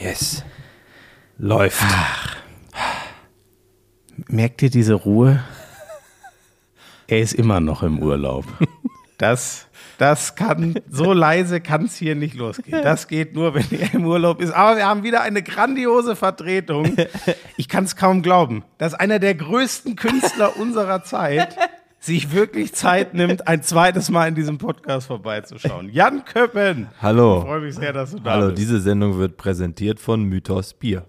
Yes. Läuft. Merkt ihr diese Ruhe? Er ist immer noch im Urlaub. Das, das kann, so leise kann es hier nicht losgehen. Das geht nur, wenn er im Urlaub ist. Aber wir haben wieder eine grandiose Vertretung. Ich kann es kaum glauben, dass einer der größten Künstler unserer Zeit sich wirklich Zeit nimmt, ein zweites Mal in diesem Podcast vorbeizuschauen. Jan Köppen. Hallo. Ich freue mich sehr, dass du da Hallo, bist. diese Sendung wird präsentiert von Mythos Bier.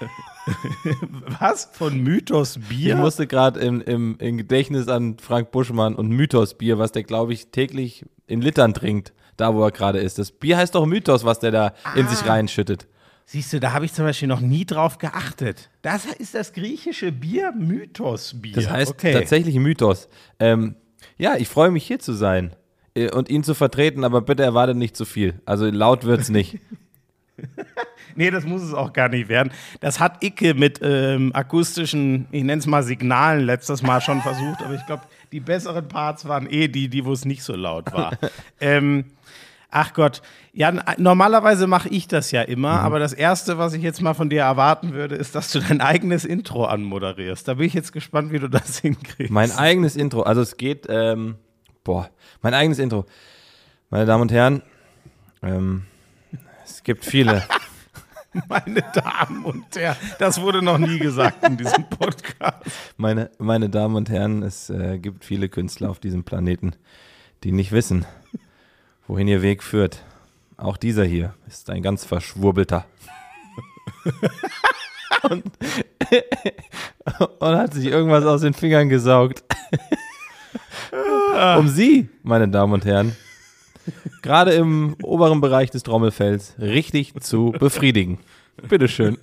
Was? Von Mythos Ich Bier? musste gerade im, im, im Gedächtnis an Frank Buschmann und Mythos Bier, was der, glaube ich, täglich in Litern trinkt, da wo er gerade ist. Das Bier heißt doch Mythos, was der da in Ah. sich reinschüttet. Siehst du, da habe ich zum Beispiel noch nie drauf geachtet. Das ist das griechische Bier Mythos Bier. Das heißt okay. tatsächlich Mythos. Ähm, ja, ich freue mich hier zu sein äh, und ihn zu vertreten, aber bitte erwartet nicht zu viel. Also laut wird's nicht. Nee, das muss es auch gar nicht werden. Das hat Icke mit ähm, akustischen, ich nenne es mal Signalen, letztes Mal schon versucht, aber ich glaube, die besseren Parts waren eh die, die wo es nicht so laut war. ähm, ach Gott, ja, normalerweise mache ich das ja immer, aber das Erste, was ich jetzt mal von dir erwarten würde, ist, dass du dein eigenes Intro anmoderierst. Da bin ich jetzt gespannt, wie du das hinkriegst. Mein eigenes Intro, also es geht, ähm, boah, mein eigenes Intro. Meine Damen und Herren, ähm, es gibt viele. Meine Damen und Herren, das wurde noch nie gesagt in diesem Podcast. Meine, meine Damen und Herren, es äh, gibt viele Künstler auf diesem Planeten, die nicht wissen, wohin ihr Weg führt. Auch dieser hier ist ein ganz verschwurbelter. und, und hat sich irgendwas aus den Fingern gesaugt. um Sie, meine Damen und Herren, gerade im oberen Bereich des Trommelfells richtig zu befriedigen. Bitteschön.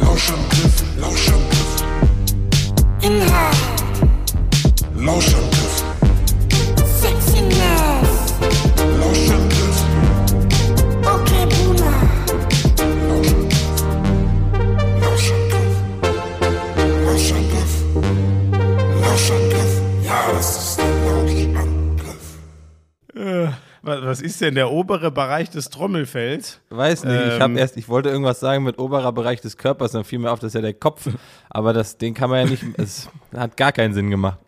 Lauschangriff, Lauschangriff. Inhalt, Lauschangriff, das ist der Lauschangriff. Was was ist denn der obere Bereich des Trommelfells? Weiß nicht, ich habe Ähm. erst, ich wollte irgendwas sagen mit oberer Bereich des Körpers, dann fiel mir auf, das ist ja der Kopf. Aber das, den kann man ja nicht, es hat gar keinen Sinn gemacht.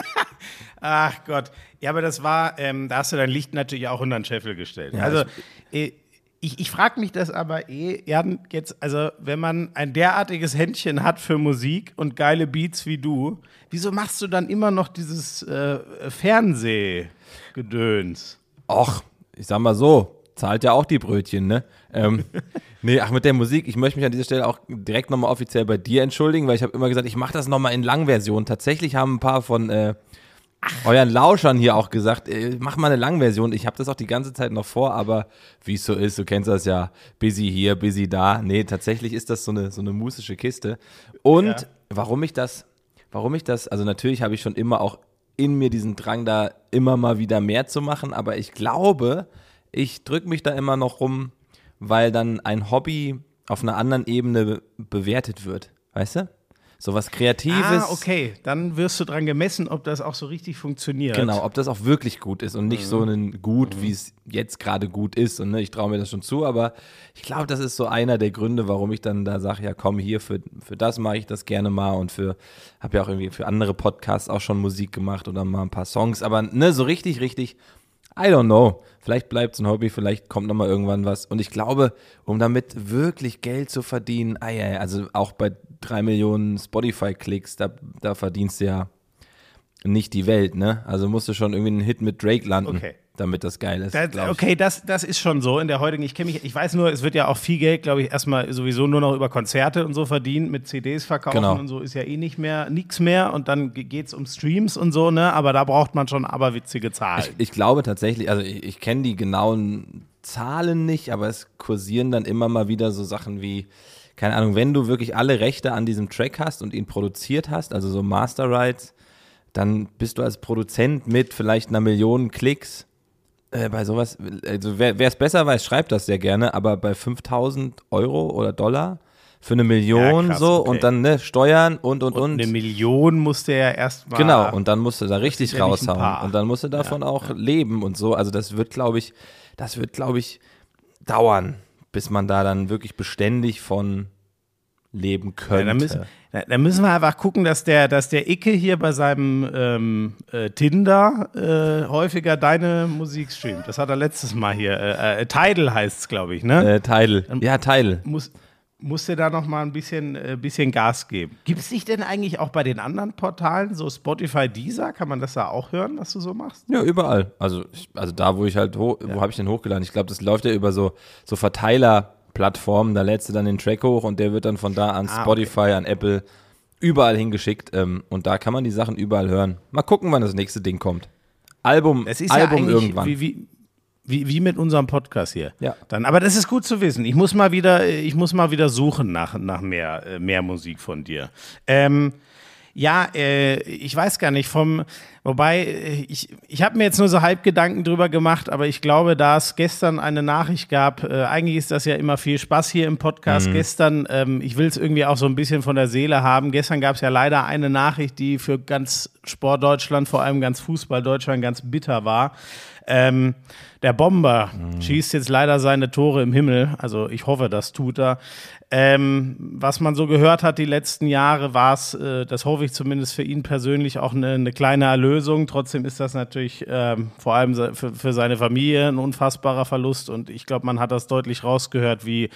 Ach Gott. Ja, aber das war, ähm, da hast du dein Licht natürlich auch unter den Scheffel gestellt. also, äh, ich, ich frage mich das aber eh, Jan, jetzt, also, wenn man ein derartiges Händchen hat für Musik und geile Beats wie du, wieso machst du dann immer noch dieses äh, Fernsehgedöns? Och, ich sag mal so, zahlt ja auch die Brötchen, ne? Ähm, nee, ach, mit der Musik, ich möchte mich an dieser Stelle auch direkt nochmal offiziell bei dir entschuldigen, weil ich habe immer gesagt, ich mache das nochmal in Langversion. Tatsächlich haben ein paar von äh, euren Lauschern hier auch gesagt, äh, mach mal eine Langversion. Ich habe das auch die ganze Zeit noch vor, aber wie es so ist, du kennst das ja, busy hier, busy da. Nee, tatsächlich ist das so eine, so eine musische Kiste. Und Ja. warum ich das, warum ich das, also natürlich habe ich schon immer auch in mir diesen Drang da immer mal wieder mehr zu machen, aber ich glaube, ich drücke mich da immer noch rum, weil dann ein Hobby auf einer anderen Ebene bewertet wird, weißt du? So was Kreatives. Ah, okay. Dann wirst du dran gemessen, ob das auch so richtig funktioniert. Genau, ob das auch wirklich gut ist und nicht so ein Gut, wie es jetzt gerade gut ist. Und ne, ich traue mir das schon zu, aber ich glaube, das ist so einer der Gründe, warum ich dann da sage, ja komm, hier für, für das mache ich das gerne mal und für, habe ja auch irgendwie für andere Podcasts auch schon Musik gemacht oder mal ein paar Songs, aber ne, so richtig, richtig, I don't know. Vielleicht bleibt es ein Hobby, vielleicht kommt noch mal irgendwann was. Und ich glaube, um damit wirklich Geld zu verdienen, ei, also auch bei drei Millionen Spotify-Klicks, da, da verdienst du ja nicht die Welt, ne? Also musst du schon irgendwie einen Hit mit Drake landen, Okay. Damit das geil ist. Das, okay, das, das ist schon so in der heutigen. Ich kenne mich, ich weiß nur, es wird ja auch viel Geld, glaube ich, erstmal sowieso nur noch über Konzerte und so verdient, mit CDs verkaufen Genau. und so ist ja eh nicht mehr, nix mehr und dann geht es um Streams und so, ne? Aber da braucht man schon aberwitzige Zahlen. Ich, ich glaube tatsächlich, also ich, ich kenne die genauen Zahlen nicht, aber es kursieren dann immer mal wieder so Sachen wie, keine Ahnung, wenn du wirklich alle Rechte an diesem Track hast und ihn produziert hast, also so Master Rights, dann bist du als Produzent mit vielleicht einer Million Klicks äh, bei sowas, also wer es besser weiß, schreibt das sehr gerne, aber bei 5000 Euro oder Dollar für eine Million Ja, krass, so okay. und dann ne, Steuern und und und. Eine Million musste ja erstmal. Genau, und dann musst du da richtig ja raushauen. Und dann musst du davon auch leben und so. Also das wird, glaube ich, das wird, glaube ich, dauern, bis man da dann wirklich beständig von leben Ja, könnte. da, müssen, da, müssen wir einfach gucken, dass der, dass der Icke hier bei seinem ähm, äh, Tinder äh, häufiger deine Musik streamt. Das hat er letztes Mal hier. Äh, äh, Tidal heißt es, glaube ich, ne? äh, Teil. Ja, Teil. Muss, muss der da noch mal ein bisschen, äh, bisschen Gas geben. Gibt es dich denn eigentlich auch bei den anderen Portalen, so Spotify, Deezer, kann man das da auch hören, was du so machst? Ja, überall. Also, ich, also da, wo ich halt, ho wo habe ich den hochgeladen? Ich glaube, das läuft ja über so, so Verteilerplattformen. Da lädst du dann den Track hoch und der wird dann von da an Ah, Spotify, an Apple, überall hingeschickt. Ähm, und da kann man die Sachen überall hören. Mal gucken, wann das nächste Ding kommt. Album, Es ist Album ja irgendwann. Wie, wie, wie, wie mit unserem Podcast hier. Ja. Dann, aber das ist gut zu wissen. Ich muss mal wieder, ich muss mal wieder suchen nach, nach mehr, äh, mehr Musik von dir. Ähm, ja, äh, ich weiß gar nicht vom, wobei äh, ich, ich habe mir jetzt nur so halb Gedanken drüber gemacht, aber ich glaube, da es gestern eine Nachricht gab, äh, eigentlich ist das ja immer viel Spaß hier im Podcast. Gestern, ähm, ich will es irgendwie auch so ein bisschen von der Seele haben. Gestern gab es ja leider eine Nachricht, die für ganz Sportdeutschland, vor allem ganz Fußball-Deutschland ganz bitter war. Ähm, der Bomber schießt jetzt leider seine Tore im Himmel. Also ich hoffe, das tut er. Ähm, was man so gehört hat die letzten Jahre, war es, äh, das hoffe ich zumindest für ihn persönlich, auch eine, eine kleine Erlösung. Trotzdem ist das natürlich ähm, vor allem für, für seine Familie ein unfassbarer Verlust. Und ich glaube, man hat das deutlich rausgehört, wie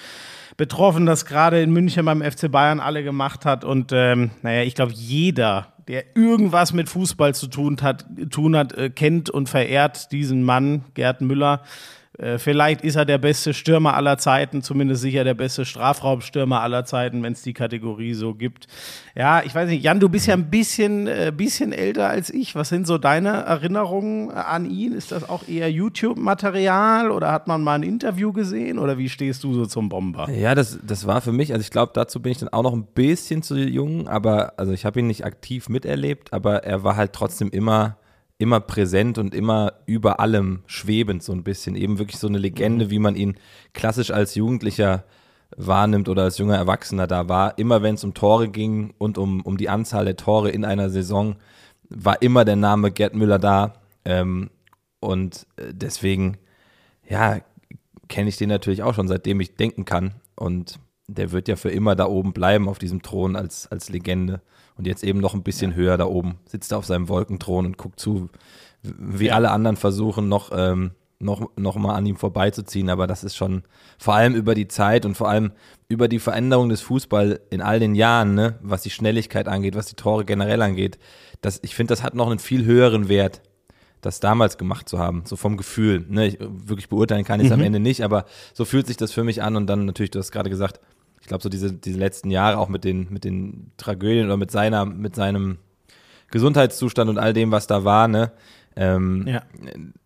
betroffen das gerade in München beim FC Bayern alle gemacht hat. Und ähm, naja, ich glaube, jeder, der irgendwas mit Fußball zu tun hat, tun hat äh, kennt und verehrt diesen Mann, Gerd Müller. Äh, vielleicht ist er der beste Stürmer aller Zeiten, zumindest sicher der beste Strafraumstürmer aller Zeiten, wenn es die Kategorie so gibt. Ja, ich weiß nicht, Jan, du bist ja ein bisschen, äh, bisschen älter als ich. Was sind so deine Erinnerungen an ihn? Ist das auch eher YouTube-Material oder hat man mal ein Interview gesehen oder wie stehst du so zum Bomber? Ja, das, das war für mich, also ich glaube, dazu bin ich dann auch noch ein bisschen zu jung, aber also ich habe ihn nicht aktiv miterlebt, aber er war halt trotzdem immer, immer präsent und immer über allem schwebend, so ein bisschen. Eben wirklich so eine Legende, wie man ihn klassisch als Jugendlicher wahrnimmt oder als junger Erwachsener da war. Immer wenn es um Tore ging und um, um die Anzahl der Tore in einer Saison, war immer der Name Gerd Müller da. Ähm, und äh, deswegen, ja, kenne ich den natürlich auch schon, seitdem ich denken kann. Und der wird ja für immer da oben bleiben auf diesem Thron als, als Legende. Und jetzt eben noch ein bisschen höher da oben. Sitzt er auf seinem Wolkenthron und guckt zu, wie Ja. alle anderen versuchen, noch, ähm, noch, noch mal an ihm vorbeizuziehen. Aber das ist schon vor allem über die Zeit und vor allem über die Veränderung des Fußball in all den Jahren, ne, was die Schnelligkeit angeht, was die Tore generell angeht. Das, ich finde, das hat noch einen viel höheren Wert das damals gemacht zu haben, so vom Gefühl. Ne, ich, wirklich beurteilen kann ich es am Ende nicht, aber so fühlt sich das für mich an und dann natürlich, du hast gerade gesagt, glaube so diese, diese letzten Jahre auch mit den, mit den Tragödien oder mit seiner, mit seinem Gesundheitszustand und all dem, was da war, ne, ähm, Ja.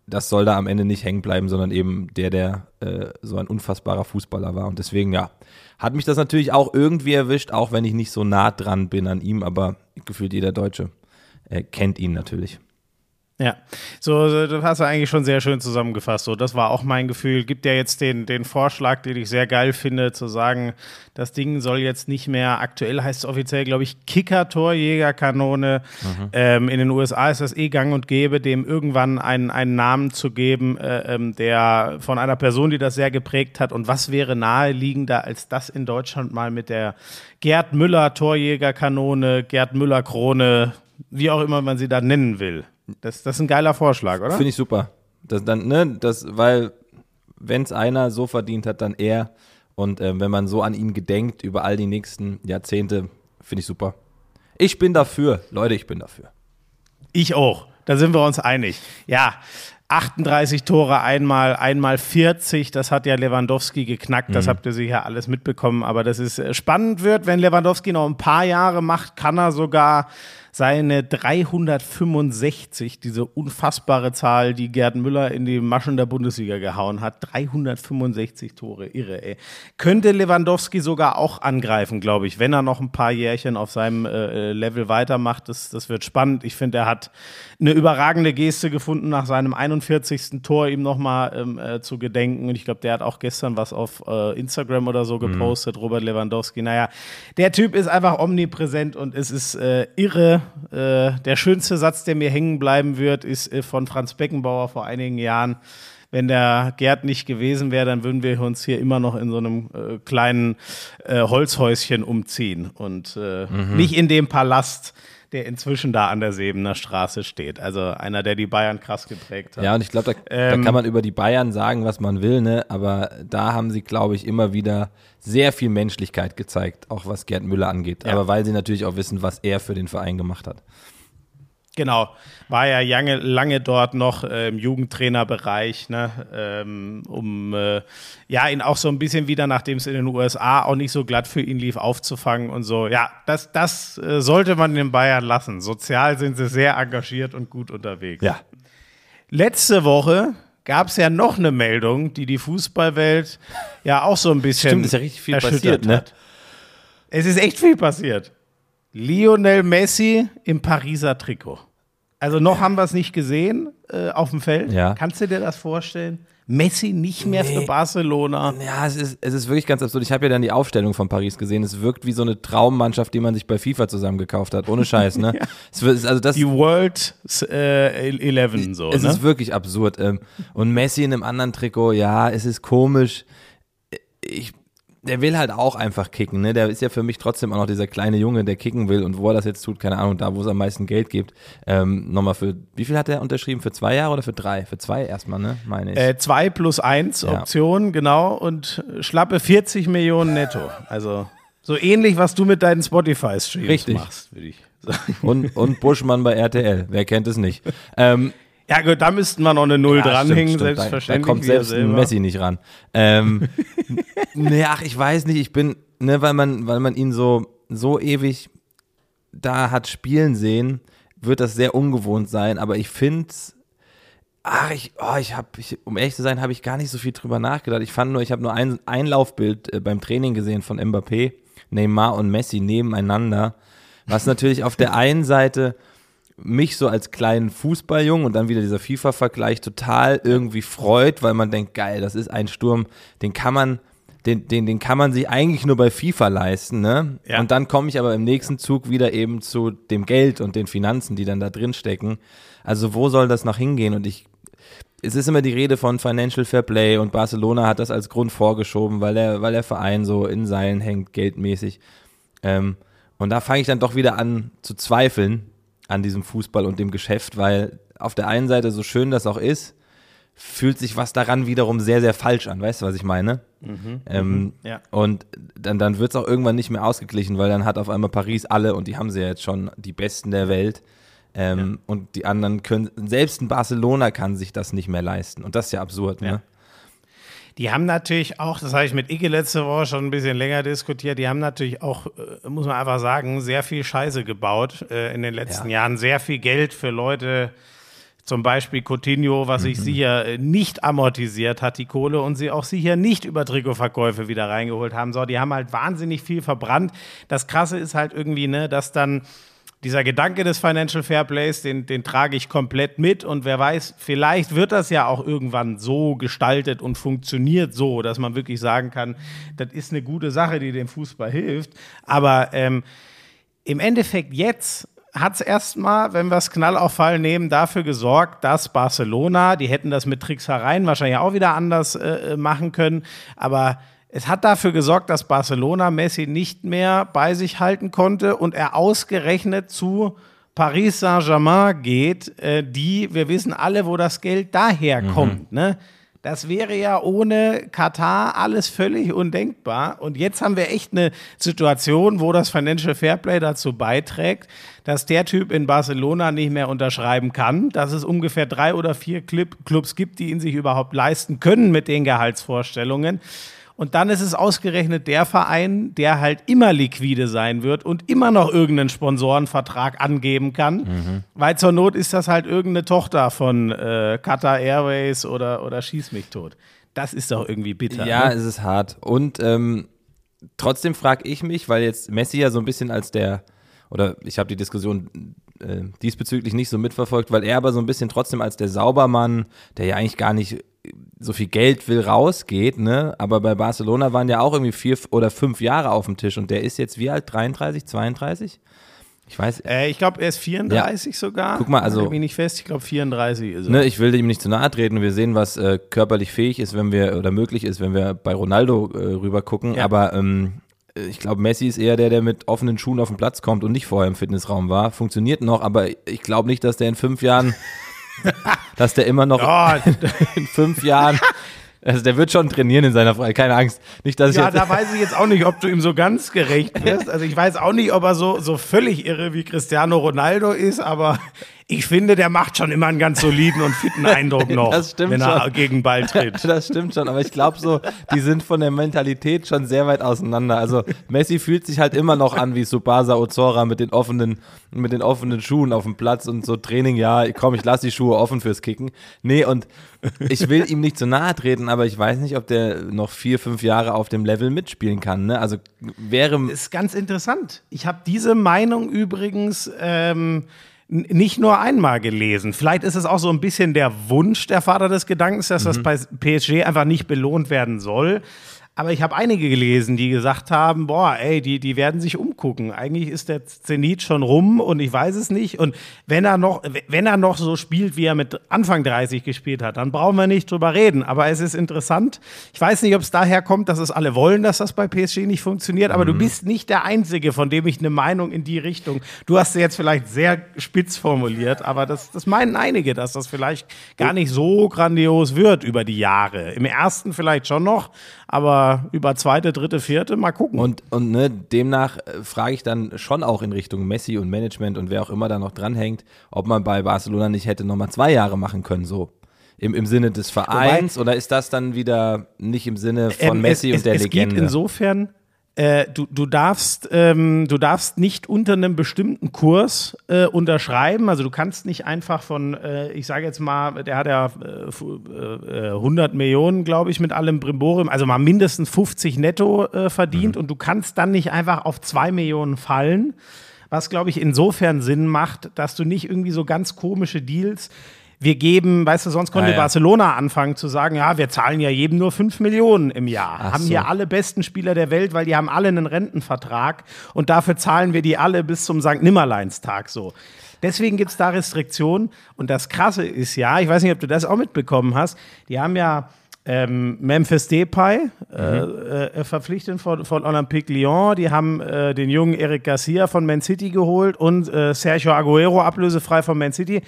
das soll da am Ende nicht hängen bleiben, sondern eben der, der äh, so ein unfassbarer Fußballer war. Und deswegen, ja, hat mich das natürlich auch irgendwie erwischt, auch wenn ich nicht so nah dran bin an ihm, aber gefühlt jeder Deutsche äh, kennt ihn natürlich. Ja, so, so, das hast du eigentlich schon sehr schön zusammengefasst. So, das war auch mein Gefühl. Gibt ja jetzt den, den Vorschlag, den ich sehr geil finde, zu sagen, das Ding soll jetzt nicht mehr, aktuell heißt es offiziell, glaube ich, Kicker-Torjägerkanone. Ähm, in den USA ist das eh gang und gäbe, dem irgendwann einen, einen Namen zu geben, äh, ähm, der von einer Person, die das sehr geprägt hat. Und was wäre naheliegender, als das in Deutschland mal mit der Gerd Müller Torjägerkanone, Gerd Müller Krone, wie auch immer man sie da nennen will. Das, das ist ein geiler Vorschlag, oder? Finde ich super. Das dann, ne, das, weil, wenn es einer so verdient hat, dann er. Und ähm, wenn man so an ihn gedenkt über all die nächsten Jahrzehnte, finde ich super. Ich bin dafür, Leute, ich bin dafür. Ich auch. Da sind wir uns einig. Ja, 38 Tore einmal, einmal 40, das hat ja Lewandowski geknackt, das habt ihr sicher alles mitbekommen, aber das ist äh, spannend wird, wenn Lewandowski noch ein paar Jahre macht, kann er sogar seine 365, diese unfassbare Zahl, die Gerd Müller in die Maschen der Bundesliga gehauen hat, 365 Tore, irre, ey. Könnte Lewandowski sogar auch angreifen, glaube ich, wenn er noch ein paar Jährchen auf seinem äh, Level weitermacht. Das, das wird spannend. Ich finde, er hat eine überragende Geste gefunden, nach seinem 41. Tor ihm nochmal ähm, äh, zu gedenken. Und ich glaube, der hat auch gestern was auf äh, Instagram oder so gepostet, Robert Lewandowski. Naja, der Typ ist einfach omnipräsent und es ist äh, irre. Äh, der schönste Satz, der mir hängen bleiben wird, ist äh, von Franz Beckenbauer vor einigen Jahren. wenn der Gerd nicht gewesen wäre, dann würden wir uns hier immer noch in so einem äh, kleinen äh, Holzhäuschen umziehen und äh, nicht in dem Palast, der inzwischen da an der Sebener Straße steht. Also einer, der die Bayern krass geprägt hat. Ja, und ich glaube, da, Ähm, da kann man über die Bayern sagen, was man will, ne? aber da haben sie, glaube ich, immer wieder sehr viel Menschlichkeit gezeigt, auch was Gerd Müller angeht. Ja. Aber weil sie natürlich auch wissen, was er für den Verein gemacht hat. Genau, war ja lange, lange dort noch äh, im Jugendtrainerbereich, ne, ähm, um äh, ja ihn auch so ein bisschen wieder, nachdem es in den USA auch nicht so glatt für ihn lief, aufzufangen und so. Ja, das, das äh, sollte man den Bayern lassen. Sozial sind sie sehr engagiert und gut unterwegs. Ja. Letzte Woche gab es ja noch eine Meldung, die die Fußballwelt ja auch so ein bisschen Stimmt, ist ja richtig viel passiert, ne? hat. Es ist echt viel passiert. Lionel Messi im Pariser Trikot. Also noch haben wir es nicht gesehen äh, auf dem Feld. Ja. Kannst du dir das vorstellen? Messi nicht mehr für Barcelona. Ja, es ist, es ist wirklich ganz absurd. Ich habe ja dann die Aufstellung von Paris gesehen. Es wirkt wie so eine Traummannschaft, die man sich bei FIFA zusammengekauft hat. Ohne Scheiß, ne? es wird, also das, Die World äh, 11 so, es ne? ist wirklich absurd. Ähm, und Messi in einem anderen Trikot, ja, es ist komisch. Ich, der will halt auch einfach kicken, ne? Der ist ja für mich trotzdem auch noch dieser kleine Junge, der kicken will und wo er das jetzt tut, keine Ahnung, da wo es am meisten Geld gibt. Ähm, nochmal für, wie viel hat er unterschrieben? Für zwei Jahre oder für drei? Für zwei erstmal, ne? Meine ich. Äh, zwei plus eins Ja. Option, genau. Und schlappe 40 Millionen netto. Also so ähnlich, was du mit deinen Spotify-Streams Richtig. machst, würde ich sagen. Und, und Buschmann bei RTL. Wer kennt es nicht? Ähm, Ja gut, da müssten wir noch eine Null Ja, dranhängen, stimmt, selbstverständlich. Da kommt selbst ein selber. Messi nicht ran. Ähm, nee, ach, ich weiß nicht, ich bin, ne, weil man, weil man ihn so, so ewig da hat spielen sehen, wird das sehr ungewohnt sein, aber ich finde Ach, ich, oh, ich habe, ich, um ehrlich zu sein, habe ich gar nicht so viel drüber nachgedacht. Ich fand nur, ich habe nur ein Einlaufbild äh, beim Training gesehen von Mbappé, Neymar und Messi nebeneinander, was natürlich auf der einen Seite mich so als kleinen Fußballjungen und dann wieder dieser FIFA-Vergleich total irgendwie freut, weil man denkt, geil, das ist ein Sturm, den kann man, den, den, den kann man sich eigentlich nur bei FIFA leisten, ne? Ja. Und dann komme ich aber im nächsten Zug wieder eben zu dem Geld und den Finanzen, die dann da drin stecken. Also wo soll das noch hingehen? Und ich, es ist immer die Rede von Financial Fair Play und Barcelona hat das als Grund vorgeschoben, weil der, weil der Verein so in Seilen hängt, geldmäßig. Ähm, und da fange ich dann doch wieder an zu zweifeln an diesem Fußball und dem Geschäft, weil auf der einen Seite, so schön das auch ist, fühlt sich was daran wiederum sehr, sehr falsch an. Weißt du, was ich meine? ähm, ja. Und dann, dann wird es auch irgendwann nicht mehr ausgeglichen, weil dann hat auf einmal Paris alle, und die haben sie ja jetzt schon, die Besten der Welt. Ähm, Und die anderen können, selbst ein Barcelona kann sich das nicht mehr leisten. Und das ist ja absurd, Ja. ne? Die haben natürlich auch, das habe ich mit Icke letzte Woche schon ein bisschen länger diskutiert, die haben natürlich auch, äh, muss man einfach sagen, sehr viel Scheiße gebaut äh, in den letzten Ja. Jahren. Sehr viel Geld für Leute, zum Beispiel Coutinho, was Mhm. sich sicher äh, nicht amortisiert hat, die Kohle, und sie auch sicher nicht über Trikotverkäufe wieder reingeholt haben. So, die haben halt wahnsinnig viel verbrannt. Das Krasse ist halt irgendwie, ne, dass dann dieser Gedanke des Financial Fairplays, den, den trage ich komplett mit und wer weiß, vielleicht wird das ja auch irgendwann so gestaltet und funktioniert so, dass man wirklich sagen kann, das ist eine gute Sache, die dem Fußball hilft. Aber ähm, im Endeffekt jetzt hat es erstmal, wenn wir es Knall auf Fall nehmen, dafür gesorgt, dass Barcelona, die hätten das mit Tricksereien wahrscheinlich auch wieder anders äh, machen können, aber es hat dafür gesorgt, dass Barcelona Messi nicht mehr bei sich halten konnte und er ausgerechnet zu Paris Saint-Germain geht, äh, die, wir wissen alle, wo das Geld daherkommt. Ne? Das wäre ja ohne Katar alles völlig undenkbar. Und jetzt haben wir echt eine Situation, wo das Financial Fairplay dazu beiträgt, dass der Typ in Barcelona nicht mehr unterschreiben kann, dass es ungefähr drei oder vier Clubs gibt, die ihn sich überhaupt leisten können mit den Gehaltsvorstellungen. Und dann ist es ausgerechnet der Verein, der halt immer liquide sein wird und immer noch irgendeinen Sponsorenvertrag angeben kann. Weil zur Not ist das halt irgendeine Tochter von äh, Qatar Airways oder, oder Schieß mich tot. Das ist doch irgendwie bitter. Ja, ne? es ist hart. Und ähm, trotzdem frage ich mich, weil jetzt Messi ja so ein bisschen als der, oder ich habe die Diskussion äh, diesbezüglich nicht so mitverfolgt, weil er aber so ein bisschen trotzdem als der Saubermann, der ja eigentlich gar nicht so viel Geld will, rausgeht, ne? Aber bei Barcelona waren ja auch irgendwie vier oder fünf Jahre auf dem Tisch und der ist jetzt wie alt? 33, 32? Ich weiß, Äh, ich glaube, er ist 34 sogar. Guck mal, also- Nagel mich nicht fest, ich glaube 34 ist er. Ne, ich will ihm nicht zu nahe treten. Wir sehen, was äh, körperlich fähig ist, wenn wir oder möglich ist, wenn wir bei Ronaldo äh, rüber gucken. Ja. Aber ähm, ich glaube, Messi ist eher der, der mit offenen Schuhen auf den Platz kommt und nicht vorher im Fitnessraum war. Funktioniert noch, aber ich glaube nicht, dass der in fünf Jahren, dass der immer noch Oh, in fünf Jahren, also der wird schon trainieren in seiner Freizeit. Keine Angst. Nicht, dass ich ja, jetzt, da weiß ich jetzt auch nicht, ob du ihm so ganz gerecht wirst. Also ich weiß auch nicht, ob er so, so völlig irre wie Cristiano Ronaldo ist, aber ich finde, der macht schon immer einen ganz soliden und fitten Eindruck noch, Das stimmt wenn er schon. gegen Ball tritt. Das stimmt schon, aber ich glaube so, die sind von der Mentalität schon sehr weit auseinander. Also Messi fühlt sich halt immer noch an wie Subasa Ozora mit den offenen, mit den offenen Schuhen auf dem Platz und so Training, ja, komm, ich lasse die Schuhe offen fürs Kicken. Nee, und ich will ihm nicht zu nahe treten, aber ich weiß nicht, ob der noch vier, fünf Jahre auf dem Level mitspielen kann. Ne? Also wäre ist ganz interessant. Ich habe diese Meinung übrigens ähm, nicht nur einmal gelesen. Vielleicht ist es auch so ein bisschen der Wunsch der Vater des Gedankens, dass das bei PSG einfach nicht belohnt werden soll. Aber ich habe einige gelesen, die gesagt haben, boah, ey, die, die werden sich umgucken. Eigentlich ist der Zenit schon rum und ich weiß es nicht. Und wenn er noch, wenn er noch so spielt, wie er mit Anfang 30 gespielt hat, dann brauchen wir nicht drüber reden. Aber es ist interessant. Ich weiß nicht, ob es daher kommt, dass es alle wollen, dass das bei PSG nicht funktioniert. Aber du bist nicht der Einzige, von dem ich eine Meinung in die Richtung. Du hast sie jetzt vielleicht sehr spitz formuliert, aber das, das meinen einige, dass das vielleicht gar nicht so grandios wird über die Jahre. Im ersten vielleicht schon noch, aber über zweite, dritte, vierte mal gucken. Und, und ne, demnach äh, frage ich dann schon auch in Richtung Messi und Management und wer auch immer da noch dranhängt, ob man bei Barcelona nicht hätte nochmal zwei Jahre machen können, so. Im, Im Sinne des Vereins oder ist das dann wieder nicht im Sinne von Ähm, Messi es, und der es Legende? Geht insofern, äh, du, du, darfst, ähm, du darfst nicht unter einem bestimmten Kurs äh, unterschreiben. Also du kannst nicht einfach von, äh, ich sage jetzt mal, der hat ja äh, fu- äh, äh, 100 Millionen, glaube ich, mit allem Brimborium, also mal mindestens 50 netto verdient und du kannst dann nicht einfach auf 2 Millionen fallen. Was, glaube ich, insofern Sinn macht, dass du nicht irgendwie so ganz komische Deals wir geben, weißt du, sonst konnte Ah, ja. Barcelona anfangen zu sagen, ja, wir zahlen ja jedem nur 5 Millionen im Jahr. Ach haben so. hier alle besten Spieler der Welt, weil die haben alle einen Rentenvertrag und dafür zahlen wir die alle bis zum St. Nimmerleinstag so. Deswegen gibt es da Restriktionen und das Krasse ist ja, ich weiß nicht, ob du das auch mitbekommen hast, die haben ja ähm, Memphis Depay äh, äh, verpflichtet von, von Olympique Lyon. Die haben äh, den jungen Eric Garcia von Man City geholt und äh, Sergio Aguero ablösefrei von Man City.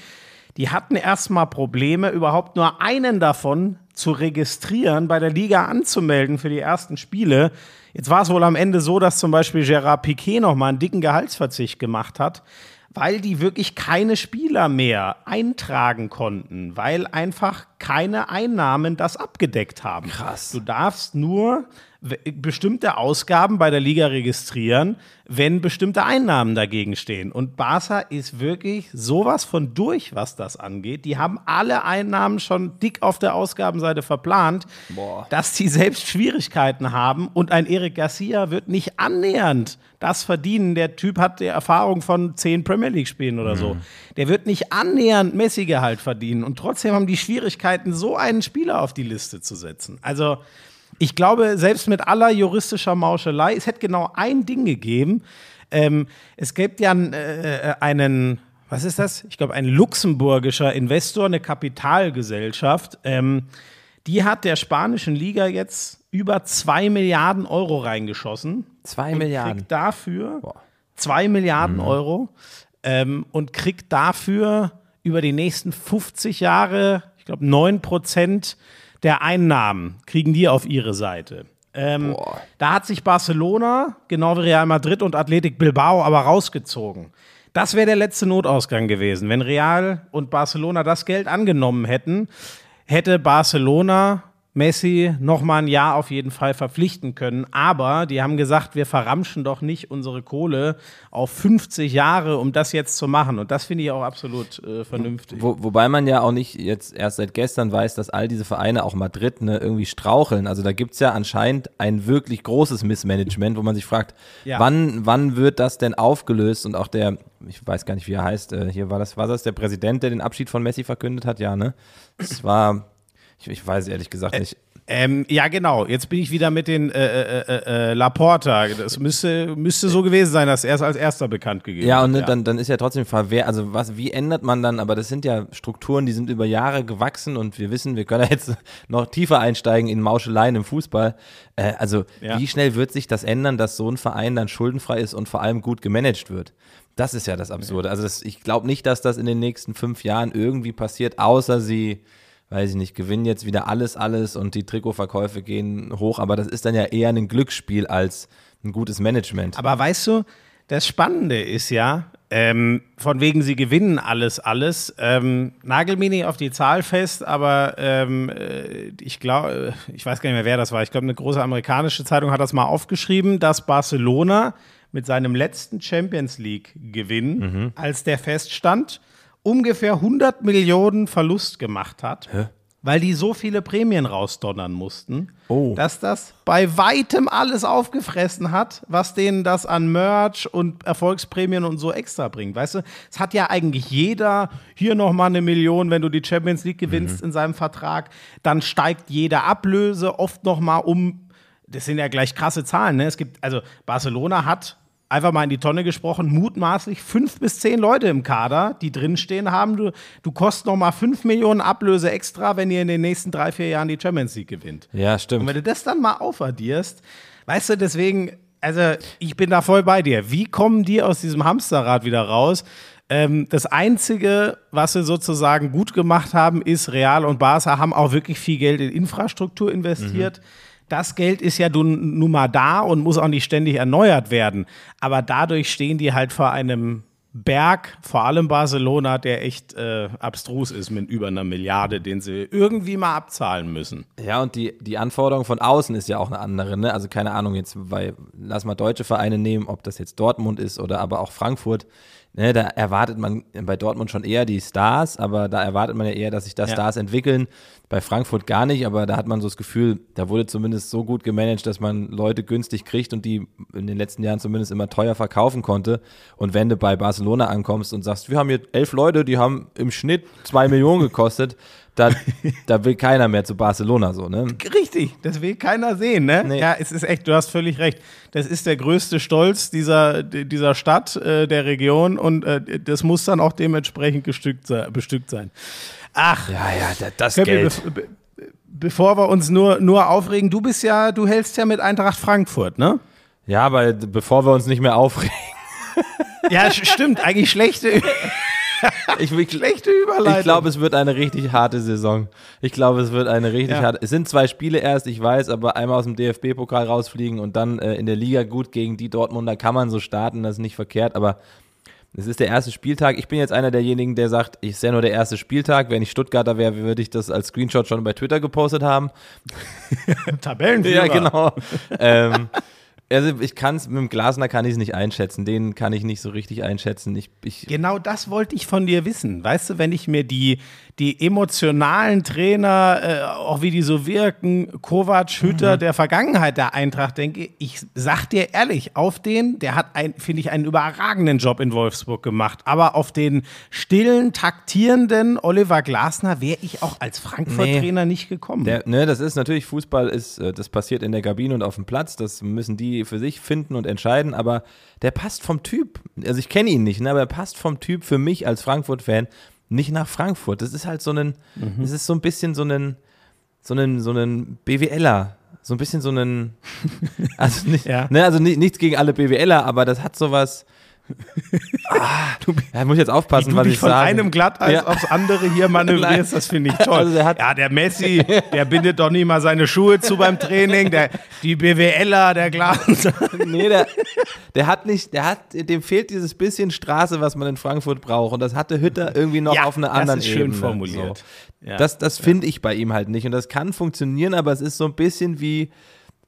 Die hatten erstmal Probleme, überhaupt nur einen davon zu registrieren, bei der Liga anzumelden für die ersten Spiele. Jetzt war es wohl am Ende so, dass zum Beispiel Gerard Piquet nochmal einen dicken Gehaltsverzicht gemacht hat, weil die wirklich keine Spieler mehr eintragen konnten, weil einfach keine Einnahmen das abgedeckt haben. Krass. Du darfst nur bestimmte Ausgaben bei der Liga registrieren, wenn bestimmte Einnahmen dagegen stehen. Und Barca ist wirklich sowas von durch, was das angeht. Die haben alle Einnahmen schon dick auf der Ausgabenseite verplant, dass sie selbst Schwierigkeiten haben. Und ein Eric Garcia wird nicht annähernd das verdienen. Der Typ hat die Erfahrung von zehn Premier League-Spielen oder so. Der wird nicht annähernd Messi-Gehalt verdienen. Und trotzdem haben die Schwierigkeiten, so einen Spieler auf die Liste zu setzen. Also, ich glaube, selbst mit aller juristischer Mauschelei, es hätte genau ein Ding gegeben. Ähm, es gibt ja äh, einen, was ist das? Ich glaube, ein luxemburgischer Investor, eine Kapitalgesellschaft. Ähm, die hat der spanischen Liga jetzt über zwei Milliarden Euro reingeschossen. Zwei und Milliarden. Kriegt dafür Boah. zwei Milliarden Mhm. Euro ähm, und kriegt dafür über die nächsten 50 Jahre, ich glaube, 9 Prozent der Einnahmen kriegen die auf ihre Seite. Ähm, da hat sich Barcelona, genau wie Real Madrid und Athletic Bilbao, aber rausgezogen. Das wäre der letzte Notausgang gewesen. Wenn Real und Barcelona das Geld angenommen hätten, hätte Barcelona Messi noch mal ein Jahr auf jeden Fall verpflichten können. Aber die haben gesagt, wir verramschen doch nicht unsere Kohle auf 50 Jahre, um das jetzt zu machen. Und das finde ich auch absolut äh, vernünftig. Wo, wobei man ja auch nicht jetzt erst seit gestern weiß, dass all diese Vereine, auch Madrid, ne, irgendwie straucheln. Also da gibt's ja anscheinend ein wirklich großes Missmanagement, wo man sich fragt, Ja. wann, wann wird das denn aufgelöst? Und auch der, ich weiß gar nicht, wie er heißt, äh, hier war das, war das der Präsident, der den Abschied von Messi verkündet hat? Ja, ne? Es war, ich, ich weiß ehrlich gesagt nicht. Ähm, ja, genau. Jetzt bin ich wieder mit den äh, äh, äh, äh, Laporta. Das müsste, müsste so gewesen sein, dass er es als erster bekannt gegeben Ja, hat. und ne, Dann, dann ist ja trotzdem verwehr, also was, wie ändert man dann, aber das sind ja Strukturen, die sind über Jahre gewachsen und wir wissen, wir können ja jetzt noch tiefer einsteigen in Mauscheleien im Fußball. Äh, also Ja. wie schnell wird sich das ändern, dass so ein Verein dann schuldenfrei ist und vor allem gut gemanagt wird? Das ist ja das Absurde. Also das, ich glaube nicht, dass das in den nächsten fünf Jahren irgendwie passiert, außer sie, weiß ich nicht, gewinnen jetzt wieder alles, alles und die Trikotverkäufe gehen hoch, aber das ist dann ja eher ein Glücksspiel als ein gutes Management. Aber weißt du, das Spannende ist ja, ähm, von wegen sie gewinnen alles, alles. Ähm, nagel mir nicht auf die Zahl fest, aber ähm, äh, ich glaube, ich weiß gar nicht mehr, wer das war. Ich glaube, eine große amerikanische Zeitung hat das mal aufgeschrieben, dass Barcelona mit seinem letzten Champions League-Gewinn, als der feststand, ungefähr 100 Millionen Verlust gemacht hat. Weil die so viele Prämien rausdonnern mussten, Oh. dass das bei weitem alles aufgefressen hat, was denen das an Merch und Erfolgsprämien und so extra bringt. Weißt du, es hat ja eigentlich jeder hier nochmal eine Million, wenn du die Champions League gewinnst in seinem Vertrag. Dann steigt jede Ablöse oft nochmal um. Das sind ja gleich krasse Zahlen. Ne? Es gibt, also Barcelona hat einfach mal in die Tonne gesprochen, mutmaßlich fünf bis zehn Leute im Kader, die drinstehen haben. Du, du kostest nochmal fünf Millionen Ablöse extra, wenn ihr in den nächsten drei, vier Jahren die Champions League gewinnt. Ja, Und stimmt. wenn du das dann mal aufaddierst, weißt du, deswegen, also ich bin da voll bei dir. Wie kommen die aus diesem Hamsterrad wieder raus? Ähm, das Einzige, was sie sozusagen gut gemacht haben, ist, Real und Barca haben auch wirklich viel Geld in Infrastruktur investiert. Das Geld ist ja nun, mal da und muss auch nicht ständig erneuert werden. Aber dadurch stehen die halt vor einem Berg, vor allem Barcelona, der echt äh, abstrus ist mit über einer Milliarde, den sie irgendwie mal abzahlen müssen. Ja, und die, die Anforderung von außen ist ja auch eine andere, ne? Also keine Ahnung, jetzt, weil, lass mal deutsche Vereine nehmen, ob das jetzt Dortmund ist oder aber auch Frankfurt. Ne, da erwartet man bei Dortmund schon eher die Stars, aber da erwartet man ja eher, dass sich da Ja. Stars entwickeln. Bei Frankfurt gar nicht, aber da hat man so das Gefühl, da wurde zumindest so gut gemanagt, dass man Leute günstig kriegt und die in den letzten Jahren zumindest immer teuer verkaufen konnte. Und wenn du bei Barcelona ankommst und sagst, wir haben hier elf Leute, die haben im Schnitt zwei Millionen gekostet, da, da will keiner mehr zu Barcelona so, ne? Richtig, das will keiner sehen, ne? Nee. Ja, es ist echt, du hast völlig recht. Das ist der größte Stolz dieser, dieser Stadt, äh, der Region und äh, das muss dann auch dementsprechend gestückt sein, bestückt sein. Ach, Ja, ja, da- das Geld. bev- be bevor wir uns nur, nur aufregen, du bist ja, du hältst ja mit Eintracht Frankfurt, ne? Ja, aber bevor wir uns nicht mehr aufregen. Ja, stimmt, eigentlich schlechte, Ich, ich, schlechte Überleitung. ich glaube, es wird eine richtig harte Saison. Ich glaube, es wird eine richtig Ja. harte. Es sind zwei Spiele erst, ich weiß, aber einmal aus dem DFB-Pokal rausfliegen und dann äh, in der Liga gut gegen die Dortmunder kann man so starten, das ist nicht verkehrt, aber es ist der erste Spieltag. Ich bin jetzt einer derjenigen, der sagt, ich sehe nur der erste Spieltag. Wenn ich Stuttgarter wäre, würde ich das als Screenshot schon bei Twitter gepostet haben. Tabellenführer. Ja, genau. ähm, also ich kann es, mit dem Glasner kann ich es nicht einschätzen. Den kann ich nicht so richtig einschätzen. Ich, ich, Genau das wollte ich von dir wissen. Weißt du, wenn ich mir die, die emotionalen Trainer, äh, auch wie die so wirken, Kovac, Hütter der Vergangenheit der Eintracht denke, ich sag dir ehrlich, auf den, der hat, finde ich, einen überragenden Job in Wolfsburg gemacht. Aber auf den stillen, taktierenden Oliver Glasner wäre ich auch als Frankfurt-Trainer nicht gekommen. Der, ne, das ist natürlich, Fußball ist, äh, das passiert in der Kabine und auf dem Platz, das müssen die für sich finden und entscheiden, aber der passt vom Typ, also ich kenne ihn nicht, ne, aber er passt vom Typ für mich als Frankfurt-Fan nicht nach Frankfurt. Das ist halt so ein, das ist so ein bisschen so ein, so ein, so ein BWLer, so ein bisschen so ein, also, nicht, Ja. ne, also ni- nichts gegen alle BWLer, aber das hat sowas, ah, ja, muss ich jetzt aufpassen, du was dich ich von sage. einem Glatteis Ja. aufs andere hier manövrierst, das finde ich toll. Also der ja, der Messi, der bindet doch nie mal seine Schuhe zu beim Training. Der, die BWLer, der Glas. Nee, der, der hat nicht, der hat, dem fehlt dieses bisschen Straße, was man in Frankfurt braucht. Und das hatte Hütter irgendwie noch Ja, auf einer das anderen ist schön Ebene. formuliert. So. Ja. Das, das finde ich bei ihm halt nicht. Und das kann funktionieren, aber es ist so ein bisschen wie,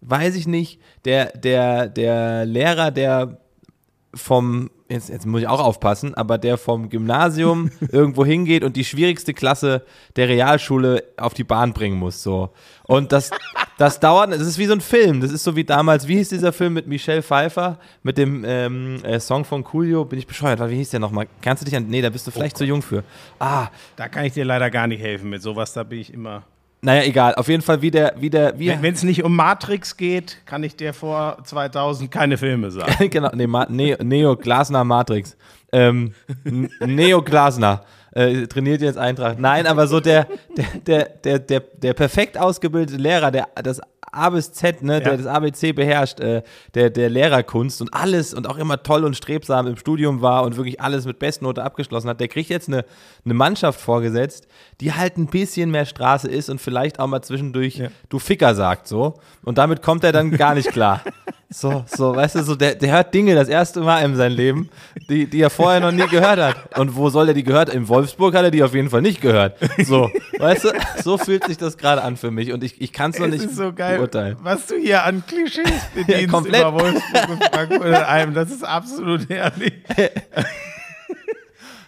weiß ich nicht, der, der, der Lehrer, der vom, jetzt, jetzt muss ich auch aufpassen, aber der vom Gymnasium irgendwo hingeht und die schwierigste Klasse der Realschule auf die Bahn bringen muss. So. Und das, das dauert, es ist wie so ein Film. Das ist so wie damals, wie hieß dieser Film mit Michelle Pfeiffer, mit dem ähm, äh, Song von Coolio? Bin ich bescheuert? Wie hieß der nochmal? Kannst du dich an. Nee, da bist du vielleicht zu jung für. Ah, Da kann ich dir leider gar nicht helfen mit sowas, da bin ich immer. Naja, egal. Auf jeden Fall, wie der, wie der, wie Wenn es nicht um Matrix geht, kann ich dir vor 2000 keine Filme sagen. genau, nee, Ma ne Neo Glasner Matrix. Ähm, Neo Glasner äh, trainiert jetzt Eintracht. Nein, aber so der, der, der, der, der, der perfekt ausgebildete Lehrer, der das A bis Z, ne, der Ja. das ABC beherrscht, äh, der, der Lehrerkunst und alles und auch immer toll und strebsam im Studium war und wirklich alles mit Bestnote abgeschlossen hat, der kriegt jetzt eine, eine Mannschaft vorgesetzt, die halt ein bisschen mehr Straße ist und vielleicht auch mal zwischendurch du Ficker sagt so. Und damit kommt er dann gar nicht klar. So, so, weißt du, so, der, der hört Dinge das erste Mal in seinem Leben, die, die er vorher noch nie gehört hat. Und wo soll er die gehört? In Wolfsburg hat er die auf jeden Fall nicht gehört. So, weißt du, so fühlt sich das gerade an für mich. Und ich, ich kann es noch nicht ist so geil, beurteilen. was du hier an Klischees bedienst komplett. über Wolfsburg und Frankfurt. Das ist absolut herrlich.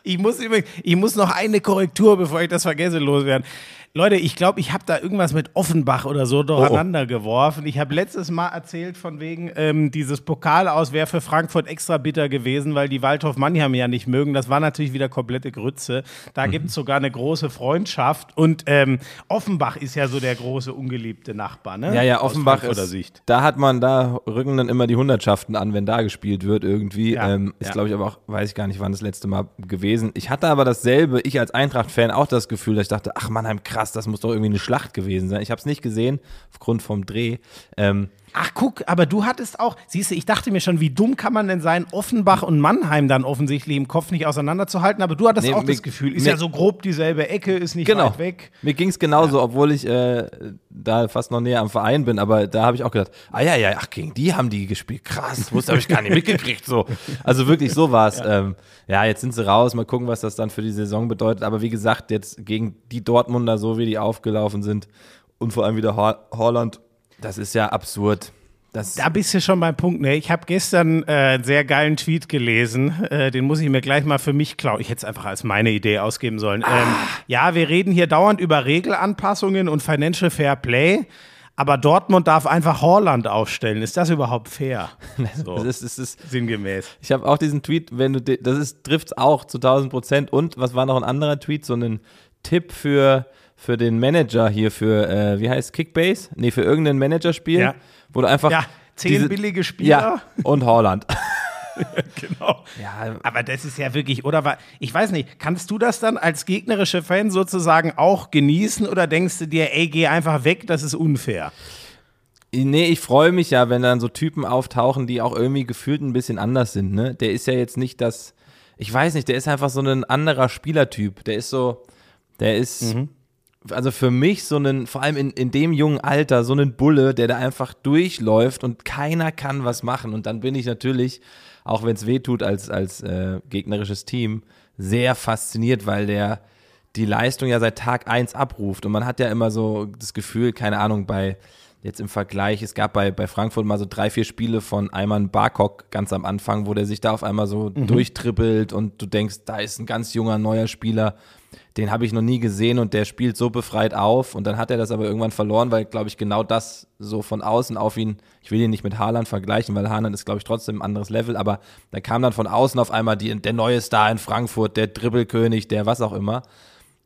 Ich muss übrigens, ich muss noch eine Korrektur, bevor ich das vergesse, loswerden. Leute, ich glaube, ich habe da irgendwas mit Offenbach oder so durcheinander geworfen. Ich habe letztes Mal erzählt von wegen ähm, dieses Pokal aus wäre für Frankfurt extra bitter gewesen, weil die Waldhof Mannheim ja nicht mögen. Das war natürlich wieder komplette Grütze. Da Mhm. gibt es sogar eine große Freundschaft. Und ähm, Offenbach ist ja so der große ungeliebte Nachbar, ne? Ja, ja, Offenbach ist, Sicht. da hat man, da rücken dann immer die Hundertschaften an, wenn da gespielt wird irgendwie. Ja, ähm, ist, ja. glaube ich, aber auch, weiß ich gar nicht, wann das letzte Mal gewesen. Ich hatte aber dasselbe, ich als Eintracht-Fan auch das Gefühl, dass ich dachte, ach Mannheim, krass, das muss doch irgendwie eine Schlacht gewesen sein. Ich habe es nicht gesehen, aufgrund vom Dreh. Ähm, Ach, guck, aber du hattest auch, siehst du, ich dachte mir schon, wie dumm kann man denn sein, Offenbach und Mannheim dann offensichtlich im Kopf nicht auseinanderzuhalten, aber du hattest Nee, auch mir- das Gefühl, ist mir- ja so grob dieselbe Ecke, ist nicht Genau. weit weg. Mir ging es genauso, obwohl ich äh, da fast noch näher am Verein bin, aber da habe ich auch gedacht, ah ja, ja, ach, gegen die haben die gespielt. Krass, wusste habe ich gar nicht mitgekriegt. So. Also wirklich so war es. Ja. Ähm, ja, jetzt sind sie raus, mal gucken, was das dann für die Saison bedeutet. Aber wie gesagt, jetzt gegen die Dortmunder, so wie die aufgelaufen sind und vor allem wieder Haaland, das ist ja absurd. Das, Da bist du schon beim Punkt, ne? Ich habe gestern äh, einen sehr geilen Tweet gelesen, äh, den muss ich mir gleich mal für mich klauen. Ich hätte es einfach als meine Idee ausgeben sollen. Ähm, ja, wir reden hier dauernd über Regelanpassungen und Financial Fair Play, aber Dortmund darf einfach Horland aufstellen. Ist das überhaupt fair? So, das ist, das ist, sinngemäß. Ich habe auch diesen Tweet, wenn du, das ist, trifft auch zu 1000 Prozent. Und was war noch ein anderer Tweet? So ein Tipp für, für den Manager hier, für, äh, wie heißt Kickbase? Nee, für irgendein Managerspiel, Ja. wo du einfach. Ja, zehn diese- billige Spieler. Ja, und Holland. Genau. Ja, Aber das ist ja wirklich, oder ich weiß nicht, kannst du das dann als gegnerischer Fan sozusagen auch genießen oder denkst du dir, ey, geh einfach weg, das ist unfair? Nee, ich freue mich ja, wenn dann so Typen auftauchen, die auch irgendwie gefühlt ein bisschen anders sind. Ne? Der ist ja jetzt nicht das, ich weiß nicht, der ist einfach so ein anderer Spielertyp. Der ist so, der ist, also für mich so ein, vor allem in, in dem jungen Alter, so ein Bulle, der da einfach durchläuft und keiner kann was machen. Und dann bin ich natürlich, auch wenn es weh tut als, als äh, gegnerisches Team, sehr fasziniert, weil der die Leistung ja seit Tag 1 abruft. Und man hat ja immer so das Gefühl, keine Ahnung, bei jetzt im Vergleich, es gab bei, bei Frankfurt mal so drei, vier Spiele von Ayman Barkok ganz am Anfang, wo der sich da auf einmal so durchtrippelt und du denkst, da ist ein ganz junger, neuer Spieler, den habe ich noch nie gesehen und der spielt so befreit auf und dann hat er das aber irgendwann verloren, weil, glaube ich, genau das so von außen auf ihn, ich will ihn nicht mit Haaland vergleichen, weil Haaland ist, glaube ich, trotzdem ein anderes Level, aber da kam dann von außen auf einmal die, der neue Star in Frankfurt, der Dribbelkönig, der was auch immer.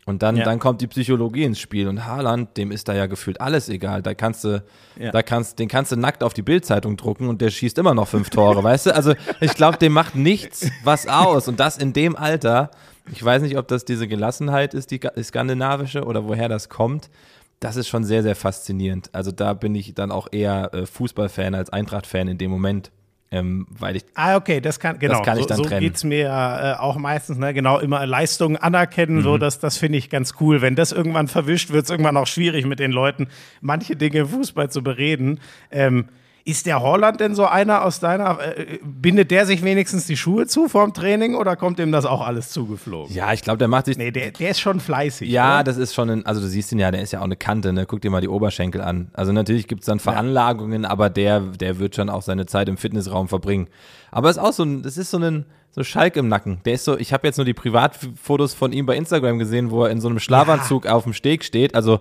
Und dann, Ja. dann kommt die Psychologie ins Spiel und Haaland, dem ist da ja gefühlt alles egal. Da kannst du, Ja. da kannst, den kannst du nackt auf die Bildzeitung drucken und der schießt immer noch fünf Tore, weißt du? Also ich glaube, dem macht nichts was aus und das in dem Alter. Ich weiß nicht, ob das diese Gelassenheit ist, die, skandinavische oder woher das kommt. Das ist schon sehr, sehr faszinierend. Also da bin ich dann auch eher äh, Fußballfan als Eintracht-Fan in dem Moment, ähm, weil ich Ah, okay, das kann, genau. kann ich so dann so trennen. geht es mir äh, auch meistens, ne? genau, immer Leistungen anerkennen, Mhm. so, das, das finde ich ganz cool. Wenn das irgendwann verwischt, wird es irgendwann auch schwierig mit den Leuten, manche Dinge im Fußball zu bereden. Ähm, ist der Holland denn so einer aus deiner, äh, bindet der sich wenigstens die Schuhe zu vorm Training oder kommt ihm das auch alles zugeflogen? ja, ich glaube, der macht sich Nee, der, der ist schon fleißig. Ja, oder? das ist schon ein, also du siehst ihn ja, der ist ja auch eine Kante, ne? Guck dir mal die Oberschenkel an. Also natürlich gibt es dann Veranlagungen, aber der, der wird schon auch seine Zeit im Fitnessraum verbringen. Aber es ist auch so ein, das ist so ein, so Schalk im Nacken. Der ist so, ich habe jetzt nur die Privatfotos von ihm bei Instagram gesehen, wo er in so einem Schlafanzug auf dem Steg steht. Also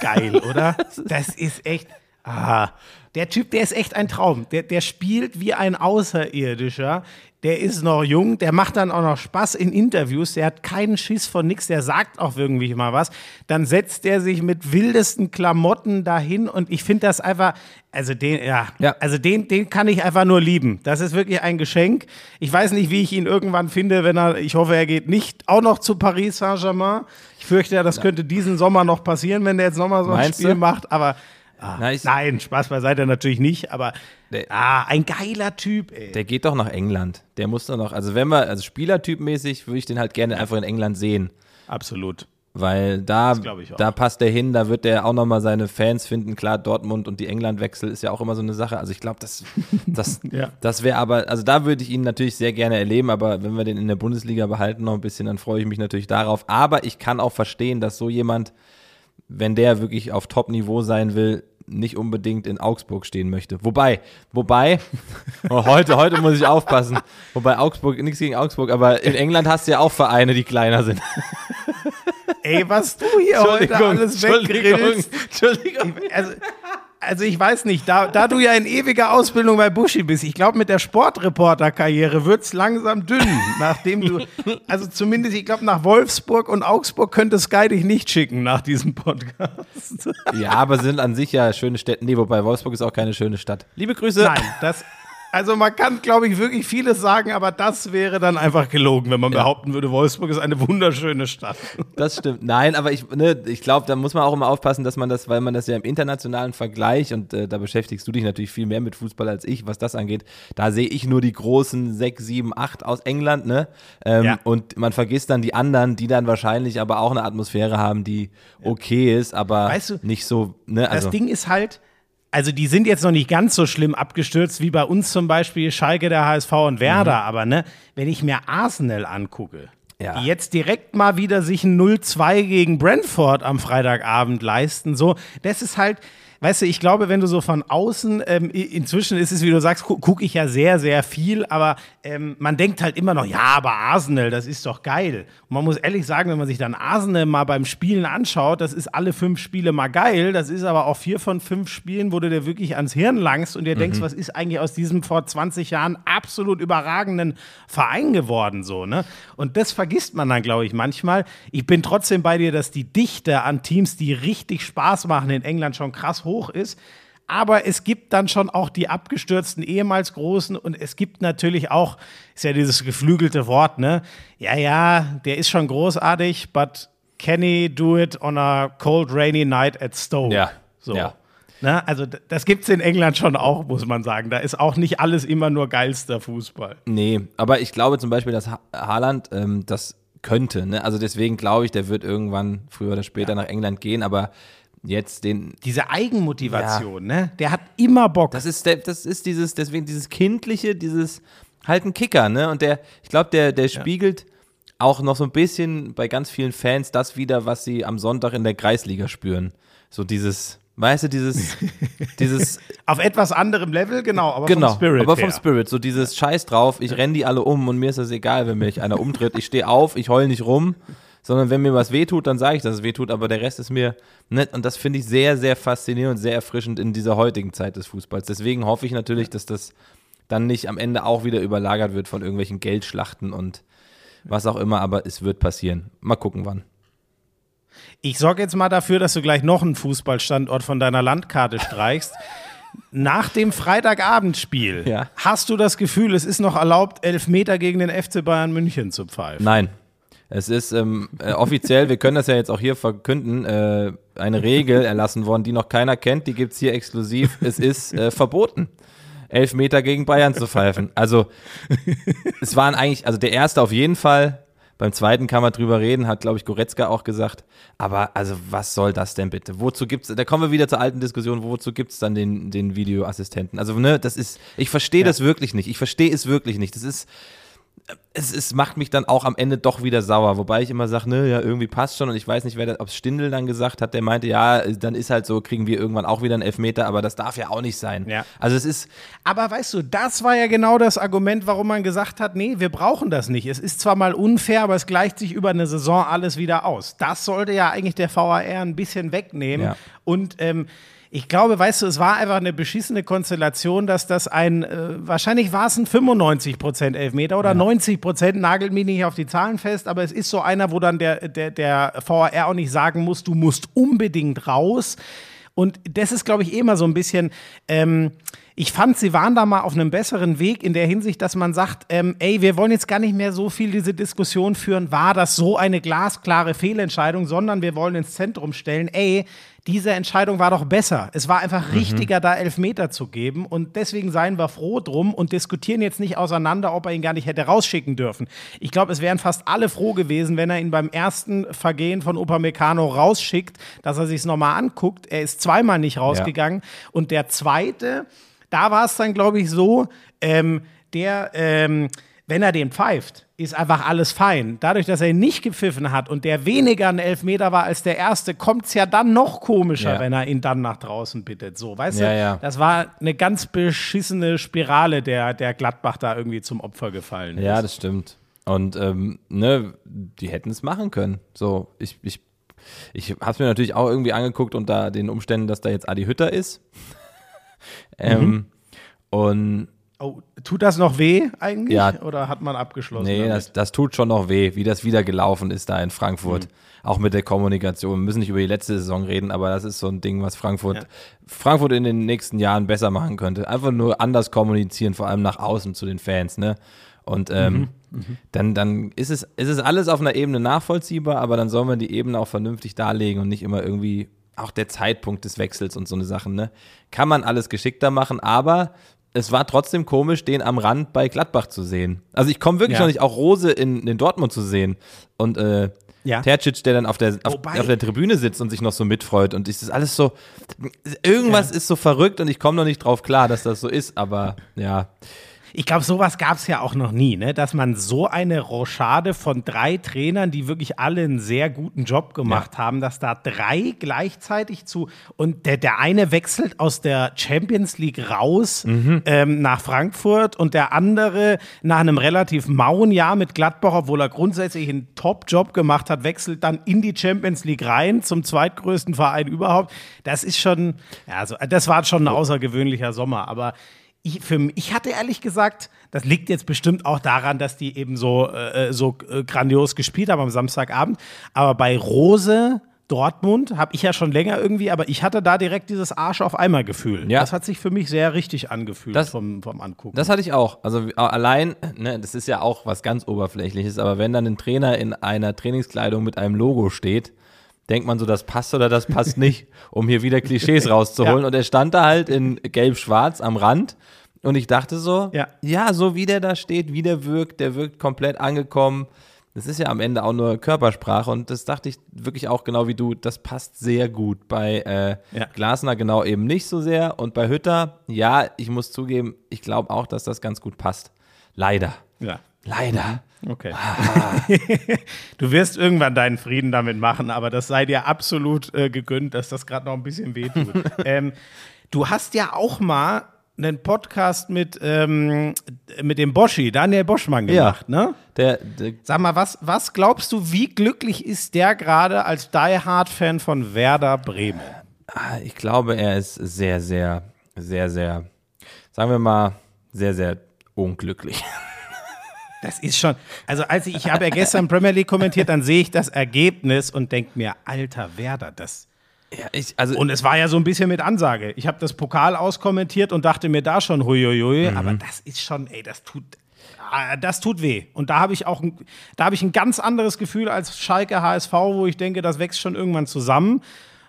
geil, oder? Das ist echt. Ah, der Typ, der ist echt ein Traum. Der, der spielt wie ein Außerirdischer. Der ist noch jung, der macht dann auch noch Spaß in Interviews, der hat keinen Schiss von nix, der sagt auch irgendwie mal was. Dann setzt er sich mit wildesten Klamotten dahin und ich finde das einfach, also den, ja, Ja. also den, den kann ich einfach nur lieben. Das ist wirklich ein Geschenk. Ich weiß nicht, wie ich ihn irgendwann finde, wenn er, ich hoffe, er geht nicht auch noch zu Paris Saint-Germain. Ich fürchte ja, das könnte diesen Sommer noch passieren, wenn der jetzt nochmal so ein Meinst Spiel du? macht, aber ah, Na, ich- nein, Spaß beiseite natürlich nicht, aber Der- ah, ein geiler Typ, ey. Der geht doch nach England. Der muss doch noch, also wenn wir, also Spielertypmäßig würde ich den halt gerne einfach in England sehen. Absolut. Weil da, da passt der hin, da wird der auch nochmal seine Fans finden. Klar, Dortmund und die Englandwechsel ist ja auch immer so eine Sache. Also ich glaube, das, das, Ja. das wäre aber, also da würde ich ihn natürlich sehr gerne erleben, aber wenn wir den in der Bundesliga behalten noch ein bisschen, dann freue ich mich natürlich darauf. Aber ich kann auch verstehen, dass so jemand, wenn der wirklich auf Top-Niveau sein will, nicht unbedingt in Augsburg stehen möchte. Wobei, wobei, oh, heute, heute muss ich aufpassen. Wobei Augsburg, nichts gegen Augsburg, aber in England hast du ja auch Vereine, die kleiner sind. Ey, was du hier heute alles weggrillst. Entschuldigung. Also, also ich weiß nicht, da, da du ja in ewiger Ausbildung bei Buschi bist, ich glaube, mit der Sportreporter-Karriere wird es langsam dünn, nachdem du, also zumindest, ich glaube, nach Wolfsburg und Augsburg könnte Sky dich nicht schicken nach diesem Podcast. Ja, aber sind an sich ja schöne Städte. Nee, wobei Wolfsburg ist auch keine schöne Stadt. Liebe Grüße. Nein, das, also man kann, glaube ich, wirklich vieles sagen, aber das wäre dann einfach gelogen, wenn man behaupten würde, Wolfsburg ist eine wunderschöne Stadt. Das stimmt. Nein, aber ich, ne, ich glaube, da muss man auch immer aufpassen, dass man das, weil man das ja im internationalen Vergleich und äh, da beschäftigst du dich natürlich viel mehr mit Fußball als ich, was das angeht. Da sehe ich nur die großen 6, 7, 8 aus England, ne? Ähm, Ja. Und man vergisst dann die anderen, die dann wahrscheinlich aber auch eine Atmosphäre haben, die okay ist, aber Weißt du, nicht so, ne? Also, Das Ding ist halt, also die sind jetzt noch nicht ganz so schlimm abgestürzt wie bei uns zum Beispiel Schalke, der HSV und Werder, aber ne, wenn ich mir Arsenal angucke, Ja. die jetzt direkt mal wieder sich ein 0-2 gegen Brentford am Freitagabend leisten, so, das ist halt, weißt du, ich glaube, wenn du so von außen, ähm, inzwischen ist es, wie du sagst, gu gucke ich ja sehr, sehr viel, aber ähm, man denkt halt immer noch, ja, aber Arsenal, das ist doch geil. Und man muss ehrlich sagen, wenn man sich dann Arsenal mal beim Spielen anschaut, das ist alle fünf Spiele mal geil, das ist aber auch vier von fünf Spielen, wo du dir wirklich ans Hirn langst und dir denkst, was ist eigentlich aus diesem vor 20 Jahren absolut überragenden Verein geworden, so, ne? Und das vergisst man dann, glaube ich, manchmal. Ich bin trotzdem bei dir, dass die Dichte an Teams, die richtig Spaß machen in England schon krass hoch ist. Aber es gibt dann schon auch die abgestürzten ehemals Großen und es gibt natürlich auch, ist ja dieses geflügelte Wort, ne? Ja, ja, der ist schon großartig, but can he do it on a cold, rainy night at Stowe? Ja, So. ja. Ne? Also das gibt es in England schon auch, muss man sagen. Da ist auch nicht alles immer nur geilster Fußball. Nee, aber ich glaube zum Beispiel, dass ha Haaland ähm, das könnte. Ne? Also deswegen glaube ich, der wird irgendwann früher oder später nach England gehen, aber jetzt den. Diese Eigenmotivation, ne? Der hat immer Bock. Das ist, der, das ist dieses, deswegen dieses Kindliche, dieses halt ein Kicker, ne? Und der, ich glaube, der, der spiegelt auch noch so ein bisschen bei ganz vielen Fans das wieder, was sie am Sonntag in der Kreisliga spüren. So dieses, weißt du, dieses, dieses Auf etwas anderem Level, genau, aber genau, vom Spirit aber vom her. Spirit, so dieses Scheiß drauf, ich renn die alle um und mir ist das egal, wenn mich einer umtritt. Ich stehe auf, ich heul nicht rum, sondern wenn mir was wehtut, dann sage ich, dass es wehtut, aber der Rest ist mir nett und das finde ich sehr, sehr faszinierend und sehr erfrischend in dieser heutigen Zeit des Fußballs. Deswegen hoffe ich natürlich, dass das dann nicht am Ende auch wieder überlagert wird von irgendwelchen Geldschlachten und was auch immer, aber es wird passieren. Mal gucken, wann. Ich sorge jetzt mal dafür, dass du gleich noch einen Fußballstandort von deiner Landkarte streichst. Nach dem Freitagabendspiel Ja. hast du das Gefühl, es ist noch erlaubt, Elfmeter gegen den FC Bayern München zu pfeifen? Nein. Es ist ähm, äh, offiziell, wir können das ja jetzt auch hier verkünden, äh, eine Regel erlassen worden, die noch keiner kennt, die gibt es hier exklusiv. Es ist äh, verboten, elf Meter gegen Bayern zu pfeifen. Also es waren eigentlich, also der erste auf jeden Fall, beim zweiten kann man drüber reden, hat, glaube ich, Goretzka auch gesagt. Aber also was soll das denn bitte? Wozu gibt's, da kommen wir wieder zur alten Diskussion, wozu gibt's dann den, den Videoassistenten? Also, ne, das ist, ich verstehe das wirklich nicht. Ich verstehe es wirklich nicht. Das ist, es, es macht mich dann auch am Ende doch wieder sauer, wobei ich immer sage, ne, ja, irgendwie passt schon und ich weiß nicht, wer das, ob Stindl dann gesagt hat, der meinte, ja, dann ist halt so, kriegen wir irgendwann auch wieder einen Elfmeter, aber das darf ja auch nicht sein. Ja. Also es ist, Aber weißt du, das war ja genau das Argument, warum man gesagt hat, nee, wir brauchen das nicht. Es ist zwar mal unfair, aber es gleicht sich über eine Saison alles wieder aus. Das sollte ja eigentlich der VAR ein bisschen wegnehmen. Ja. Und ähm, Ich glaube, weißt du, es war einfach eine beschissene Konstellation, dass das ein, äh, wahrscheinlich war es ein 95% Elfmeter oder 90%, nagelt mich nicht auf die Zahlen fest, aber es ist so einer, wo dann der, der, der VAR auch nicht sagen muss, du musst unbedingt raus. Und das ist, glaube ich, eh immer so ein bisschen. Ähm, ich fand, sie waren da mal auf einem besseren Weg in der Hinsicht, dass man sagt, ähm, ey, wir wollen jetzt gar nicht mehr so viel diese Diskussion führen, war das so eine glasklare Fehlentscheidung, sondern wir wollen ins Zentrum stellen, ey, diese Entscheidung war doch besser. Es war einfach richtiger, da Elfmeter zu geben. Und deswegen seien wir froh drum und diskutieren jetzt nicht auseinander, ob er ihn gar nicht hätte rausschicken dürfen. Ich glaube, es wären fast alle froh gewesen, wenn er ihn beim ersten Vergehen von Upamecano rausschickt, dass er sich es nochmal anguckt. Er ist zweimal nicht rausgegangen. Und der zweite, da war es dann, glaube ich, so, ähm, der, ähm, wenn er den pfeift, ist einfach alles fein. Dadurch, dass er ihn nicht gepfiffen hat und der weniger ein Elfmeter war als der erste, kommt es ja dann noch komischer, Ja. wenn er ihn dann nach draußen bittet. So, weißt Ja, du? ja. Das war eine ganz beschissene Spirale, der, der Gladbach da irgendwie zum Opfer gefallen ist. Ja, das stimmt. Und ähm, ne, die hätten es machen können. So, ich, ich, ich habe es mir natürlich auch irgendwie angeguckt unter den Umständen, dass da jetzt Adi Hütter ist. Ähm, Und Oh, tut das noch weh eigentlich? Ja. Oder hat man abgeschlossen? nee, das, das tut schon noch weh, wie das wieder gelaufen ist da in Frankfurt. Mhm. Auch mit der Kommunikation. Wir müssen nicht über die letzte Saison reden, aber das ist so ein Ding, was Frankfurt, Ja. Frankfurt in den nächsten Jahren besser machen könnte. Einfach nur anders kommunizieren, vor allem nach außen zu den Fans, ne? Und ähm, Mhm, dann, dann ist es, ist es alles auf einer Ebene nachvollziehbar, aber dann soll man die Ebene auch vernünftig darlegen und nicht immer irgendwie auch der Zeitpunkt des Wechsels und so eine Sachen, ne? Kann man alles geschickter machen, aber es war trotzdem komisch, den am Rand bei Gladbach zu sehen. Also ich komme wirklich Ja. noch nicht, auch Rose in, in Dortmund zu sehen. Und äh, Ja. Tercic, der dann auf der, auf, auf der Tribüne sitzt und sich noch so mitfreut. Und es ist alles so, irgendwas ist so verrückt und ich komme noch nicht drauf klar, dass das so ist, aber ja. Ich glaube, sowas gab es ja auch noch nie, ne? dass man so eine Rochade von drei Trainern, die wirklich alle einen sehr guten Job gemacht haben, dass da drei gleichzeitig zu und der, der eine wechselt aus der Champions League raus ähm, nach Frankfurt und der andere nach einem relativ mauen Jahr mit Gladbach, obwohl er grundsätzlich einen Top-Job gemacht hat, wechselt dann in die Champions League rein zum zweitgrößten Verein überhaupt. Das ist schon, ja, also das war schon ein außergewöhnlicher Sommer, aber ich, für, ich hatte ehrlich gesagt, das liegt jetzt bestimmt auch daran, dass die eben so, äh, so äh, grandios gespielt haben am Samstagabend. Aber bei Rose Dortmund habe ich ja schon länger irgendwie, aber ich hatte da direkt dieses Arsch auf einmal Gefühl. Ja. Das hat sich für mich sehr richtig angefühlt Das- vom, vom Angucken. Das hatte ich auch. Also wie- allein, ne, das ist ja auch was ganz Oberflächliches, aber wenn dann ein Trainer in einer Trainingskleidung mit einem Logo steht, denkt man so, das passt oder das passt nicht, um hier wieder Klischees rauszuholen. Ja. Und er stand da halt in gelb-schwarz am Rand und ich dachte so, Ja. so wie der da steht, wie der wirkt, der wirkt komplett angekommen. Das ist ja am Ende auch nur Körpersprache und das dachte ich wirklich auch genau wie du, das passt sehr gut. Bei äh, Ja. Glasner genau eben nicht so sehr und bei Hütter, ja, ich muss zugeben, ich glaube auch, dass das ganz gut passt. Leider. ja. Leider. Okay. du wirst irgendwann deinen Frieden damit machen, aber das sei dir absolut äh, gegönnt, dass das gerade noch ein bisschen wehtut. ähm, du hast ja auch mal einen Podcast mit, ähm, mit dem Boschi, Daniel Boschmann Ja. gemacht, ne? Der, der, Sag mal, was, was glaubst du, wie glücklich ist der gerade als Die Hard-Fan von Werder Bremen? ah, ich glaube, er ist sehr, sehr, sehr, sehr, sagen wir mal, sehr, sehr unglücklich. Das ist schon, also als ich, ich habe ja gestern Premier League kommentiert, dann sehe ich das Ergebnis und denke mir, alter Werder, das, Ja, ich, also, Und es war ja so ein bisschen mit Ansage. Ich habe das Pokal auskommentiert und dachte mir da schon, huiuiui, aber das ist schon, ey, das tut, ah, das tut weh. Und da habe ich auch, da habe ich ein ganz anderes Gefühl als Schalke HSV, wo ich denke, das wächst schon irgendwann zusammen.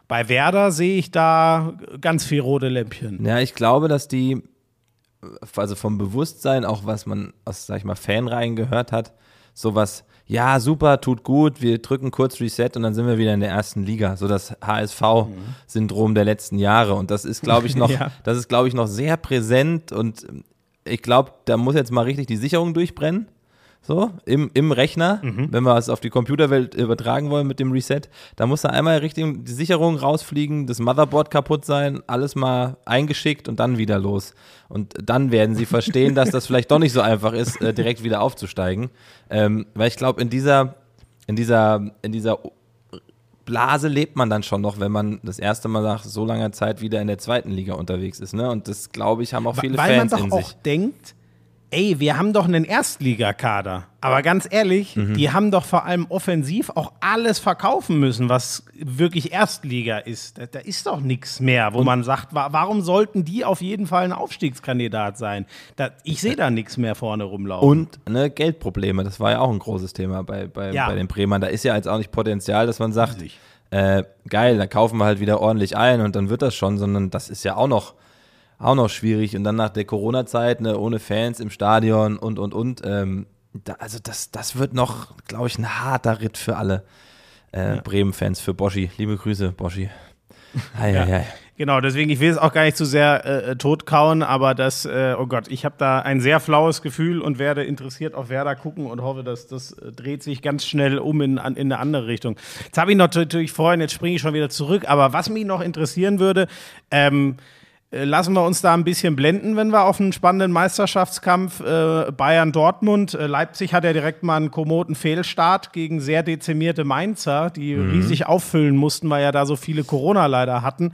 Bei Werder sehe ich da ganz viel rote Lämpchen. Ja, ich glaube, dass die, also vom Bewusstsein, auch was man aus, sag ich mal, Fanreihen gehört hat, sowas, ja, super, tut gut, wir drücken kurz Reset und dann sind wir wieder in der ersten Liga. So das HSV-Syndrom der letzten Jahre. Und das ist, glaube ich, noch, Ja. das ist, glaube ich, noch sehr präsent und ich glaube, da muss jetzt mal richtig die Sicherung durchbrennen. So, im, im Rechner, wenn wir es auf die Computerwelt übertragen wollen mit dem Reset, da muss da einmal richtig die Sicherung rausfliegen, das Motherboard kaputt sein, alles mal eingeschickt und dann wieder los. Und dann werden sie verstehen, dass das vielleicht doch nicht so einfach ist, äh, direkt wieder aufzusteigen. Ähm, weil ich glaube, in dieser, in dieser, in dieser Blase lebt man dann schon noch, wenn man das erste Mal nach so langer Zeit wieder in der zweiten Liga unterwegs ist. Ne? Und das, glaube ich, haben auch viele Weil Fans man doch auch sich. denkt, ey, wir haben doch einen Erstligakader. Aber ganz ehrlich, Mhm. die haben doch vor allem offensiv auch alles verkaufen müssen, was wirklich Erstliga ist. Da, da ist doch nichts mehr, wo man sagt, wa warum sollten die auf jeden Fall ein Aufstiegskandidat sein? Da, ich sehe da nichts mehr vorne rumlaufen. Und ne, Geldprobleme, das war ja auch ein großes Thema bei, bei, Ja. bei den Bremern. Da ist ja jetzt auch nicht Potenzial, dass man sagt, äh, geil, da kaufen wir halt wieder ordentlich ein und dann wird das schon, sondern das ist ja auch noch, auch noch schwierig. Und dann nach der Corona-Zeit, ne, ohne Fans im Stadion und, und, und, ähm, da, also das, das wird noch, glaube ich, ein harter Ritt für alle äh, Bremen-Fans, für Boschi. Liebe Grüße, Boschi. Hei, hei, hei. Genau, deswegen, ich will es auch gar nicht zu sehr äh, totkauen, aber das, äh, oh Gott, ich habe da ein sehr flaues Gefühl und werde interessiert auf Werder gucken und hoffe, dass das äh, dreht sich ganz schnell um in, an, in eine andere Richtung. Jetzt habe ich noch natürlich vorhin, jetzt springe ich schon wieder zurück, aber was mich noch interessieren würde, ähm, äh, Lassen wir uns da ein bisschen blenden, wenn wir auf einen spannenden Meisterschaftskampf äh, Bayern-Dortmund. Äh, Leipzig hat ja direkt mal einen kommoden Fehlstart gegen sehr dezimierte Mainzer, die riesig auffüllen mussten, weil ja da so viele Corona leider hatten,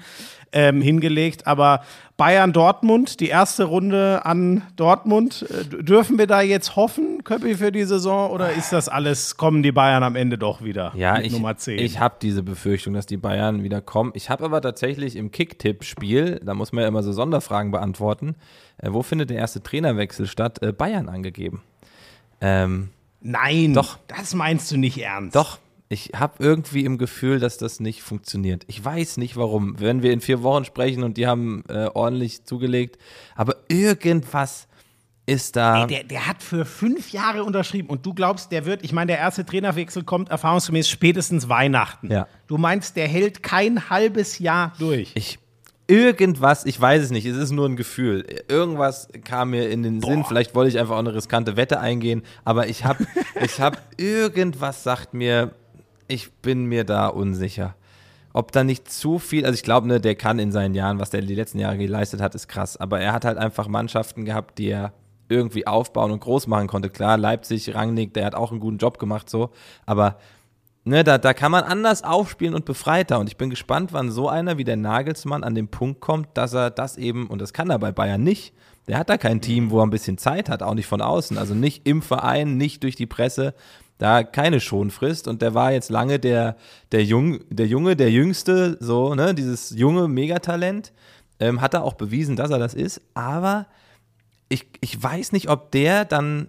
ähm, hingelegt. Aber Bayern-Dortmund, die erste Runde an Dortmund, äh, dürfen wir da jetzt hoffen, Köppi, für die Saison? Oder ist das alles, kommen die Bayern am Ende doch wieder Ja, ich, Nummer 10? ich habe diese Befürchtung, dass die Bayern wieder kommen. Ich habe aber tatsächlich im Kicktipp-Spiel, da muss man ja immer so Sonderfragen beantworten, äh, wo findet der erste Trainerwechsel statt? Äh, Bayern angegeben. Ähm, Nein, Doch. das meinst du nicht ernst. doch, ich habe irgendwie im Gefühl, dass das nicht funktioniert. Ich weiß nicht warum. Wenn wir in vier Wochen sprechen und die haben äh, ordentlich zugelegt, aber irgendwas ist da. Ey, der, der hat für fünf Jahre unterschrieben und du glaubst, der wird, ich meine, der erste Trainerwechsel kommt erfahrungsgemäß spätestens Weihnachten. Ja. Du meinst, der hält kein halbes Jahr durch. Ich irgendwas, ich weiß es nicht, es ist nur ein Gefühl. Irgendwas kam mir in den Sinn, vielleicht wollte ich einfach auch eine riskante Wette eingehen, aber ich habe ich habe irgendwas sagt mir, ich bin mir da unsicher. Ob da nicht zu viel, also ich glaube, ne, der kann in seinen Jahren, was der die letzten Jahre geleistet hat, ist krass, aber er hat halt einfach Mannschaften gehabt, die er irgendwie aufbauen und groß machen konnte. Klar, Leipzig, Rangnick, der hat auch einen guten Job gemacht so, aber Ne, da, da kann man anders aufspielen und befreiter. Und ich bin gespannt, wann so einer wie der Nagelsmann an den Punkt kommt, dass er das eben, und das kann er bei Bayern nicht. Der hat da kein Team, wo er ein bisschen Zeit hat, auch nicht von außen. Also nicht im Verein, nicht durch die Presse, da keine Schonfrist. Und der war jetzt lange der, der, Jung, der Junge, der Jüngste, so, ne, dieses junge Megatalent. Ähm, hat er auch bewiesen, dass er das ist. Aber ich, ich weiß nicht, ob der dann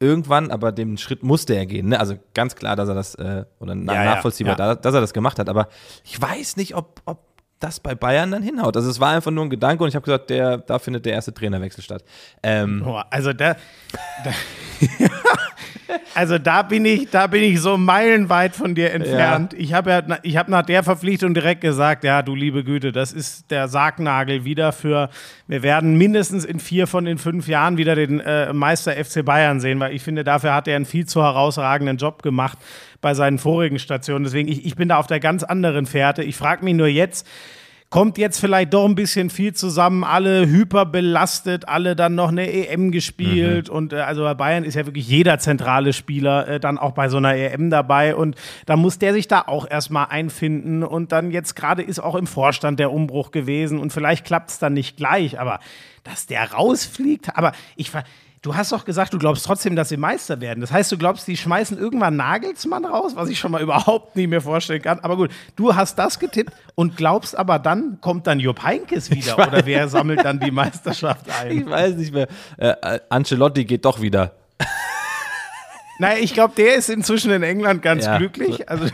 irgendwann, aber den Schritt musste er gehen. Ne? Also ganz klar, dass er das, äh, oder na, Ja, nachvollziehbar, ja. Da, dass er das gemacht hat. Aber ich weiß nicht, ob, ob das bei Bayern dann hinhaut. Also es war einfach nur ein Gedanke und ich habe gesagt, der, da findet der erste Trainerwechsel statt. Ähm, Boah, also da, da also da bin ich, da bin ich so meilenweit von dir entfernt. Ich habe ja, ich habe nach der Verpflichtung direkt gesagt, ja, du liebe Güte, das ist der Sargnagel wieder für. Wir werden mindestens in vier von den fünf Jahren wieder den äh, Meister FC Bayern sehen, weil ich finde, dafür hat er einen viel zu herausragenden Job gemacht bei seinen vorigen Stationen. Deswegen, ich, ich bin da auf der ganz anderen Fährte. Ich frage mich nur jetzt, kommt jetzt vielleicht doch ein bisschen viel zusammen, alle hyperbelastet, alle dann noch eine EM gespielt und äh, also bei Bayern ist ja wirklich jeder zentrale Spieler äh, dann auch bei so einer EM dabei und da muss der sich da auch erstmal einfinden und dann jetzt gerade ist auch im Vorstand der Umbruch gewesen und vielleicht klappt es dann nicht gleich, aber dass der rausfliegt, aber ich ver Du hast doch gesagt, du glaubst trotzdem, dass sie Meister werden. Das heißt, du glaubst, die schmeißen irgendwann Nagelsmann raus, was ich schon mal überhaupt nicht mehr vorstellen kann. Aber gut, du hast das getippt und glaubst aber dann, kommt dann Jupp Heynckes wieder oder wer sammelt dann die Meisterschaft ein? ich weiß nicht mehr. Äh, äh, Ancelotti geht doch wieder. Naja, ich glaube, der ist inzwischen in England ganz Ja. glücklich. Also,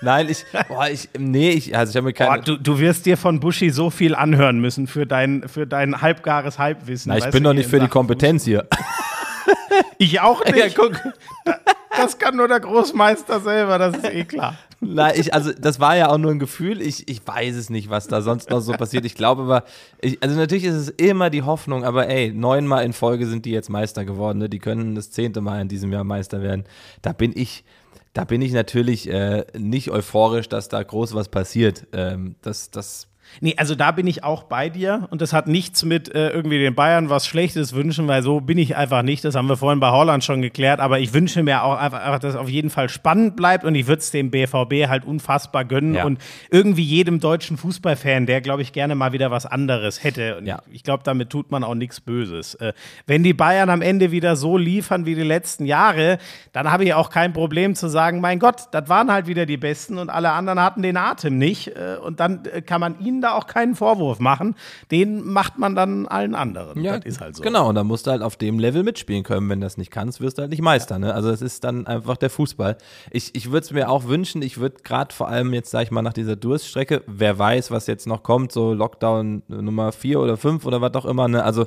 Nein, ich, boah, ich, nee, ich, also ich habe mir keine. boah, du, du wirst dir von Buschi so viel anhören müssen für dein, für dein halbgares Halbwissen. Na, ich bin doch nicht für die Kompetenz hier. Ich auch nicht. ja, guck. Das kann nur der Großmeister selber, das ist eh klar. Nein, ich, also das war ja auch nur ein Gefühl. Ich, ich weiß es nicht, was da sonst noch so passiert. Ich glaube aber, ich, also natürlich ist es immer die Hoffnung, aber ey, neunmal in Folge sind die jetzt Meister geworden. Ne? Die können das zehnte Mal in diesem Jahr Meister werden. Da bin ich, da bin ich natürlich äh, nicht euphorisch, dass da groß was passiert. Ähm, das, das Nee, also da bin ich auch bei dir und das hat nichts mit äh, irgendwie den Bayern was Schlechtes wünschen, weil so bin ich einfach nicht. Das haben wir vorhin bei Holland schon geklärt, aber ich wünsche mir auch einfach, einfach dass es auf jeden Fall spannend bleibt und ich würde es dem BVB halt unfassbar gönnen Ja. und irgendwie jedem deutschen Fußballfan, der glaube ich gerne mal wieder was anderes hätte. Und Ja. ich glaube, damit tut man auch nichts Böses. Äh, wenn die Bayern am Ende wieder so liefern wie die letzten Jahre, dann habe ich auch kein Problem zu sagen, mein Gott, das waren halt wieder die Besten und alle anderen hatten den Atem nicht. Äh, und dann äh, kann man ihnen da auch keinen Vorwurf machen. Den macht man dann allen anderen. das ist halt so. Genau, und dann musst du halt auf dem Level mitspielen können. Wenn du das nicht kannst, wirst du halt nicht Meister. Ne? Also es ist dann einfach der Fußball. Ich, ich würde es mir auch wünschen, ich würde gerade vor allem jetzt, sag ich mal, nach dieser Durststrecke, wer weiß, was jetzt noch kommt, so Lockdown Nummer vier oder fünf oder was auch immer, ne? Also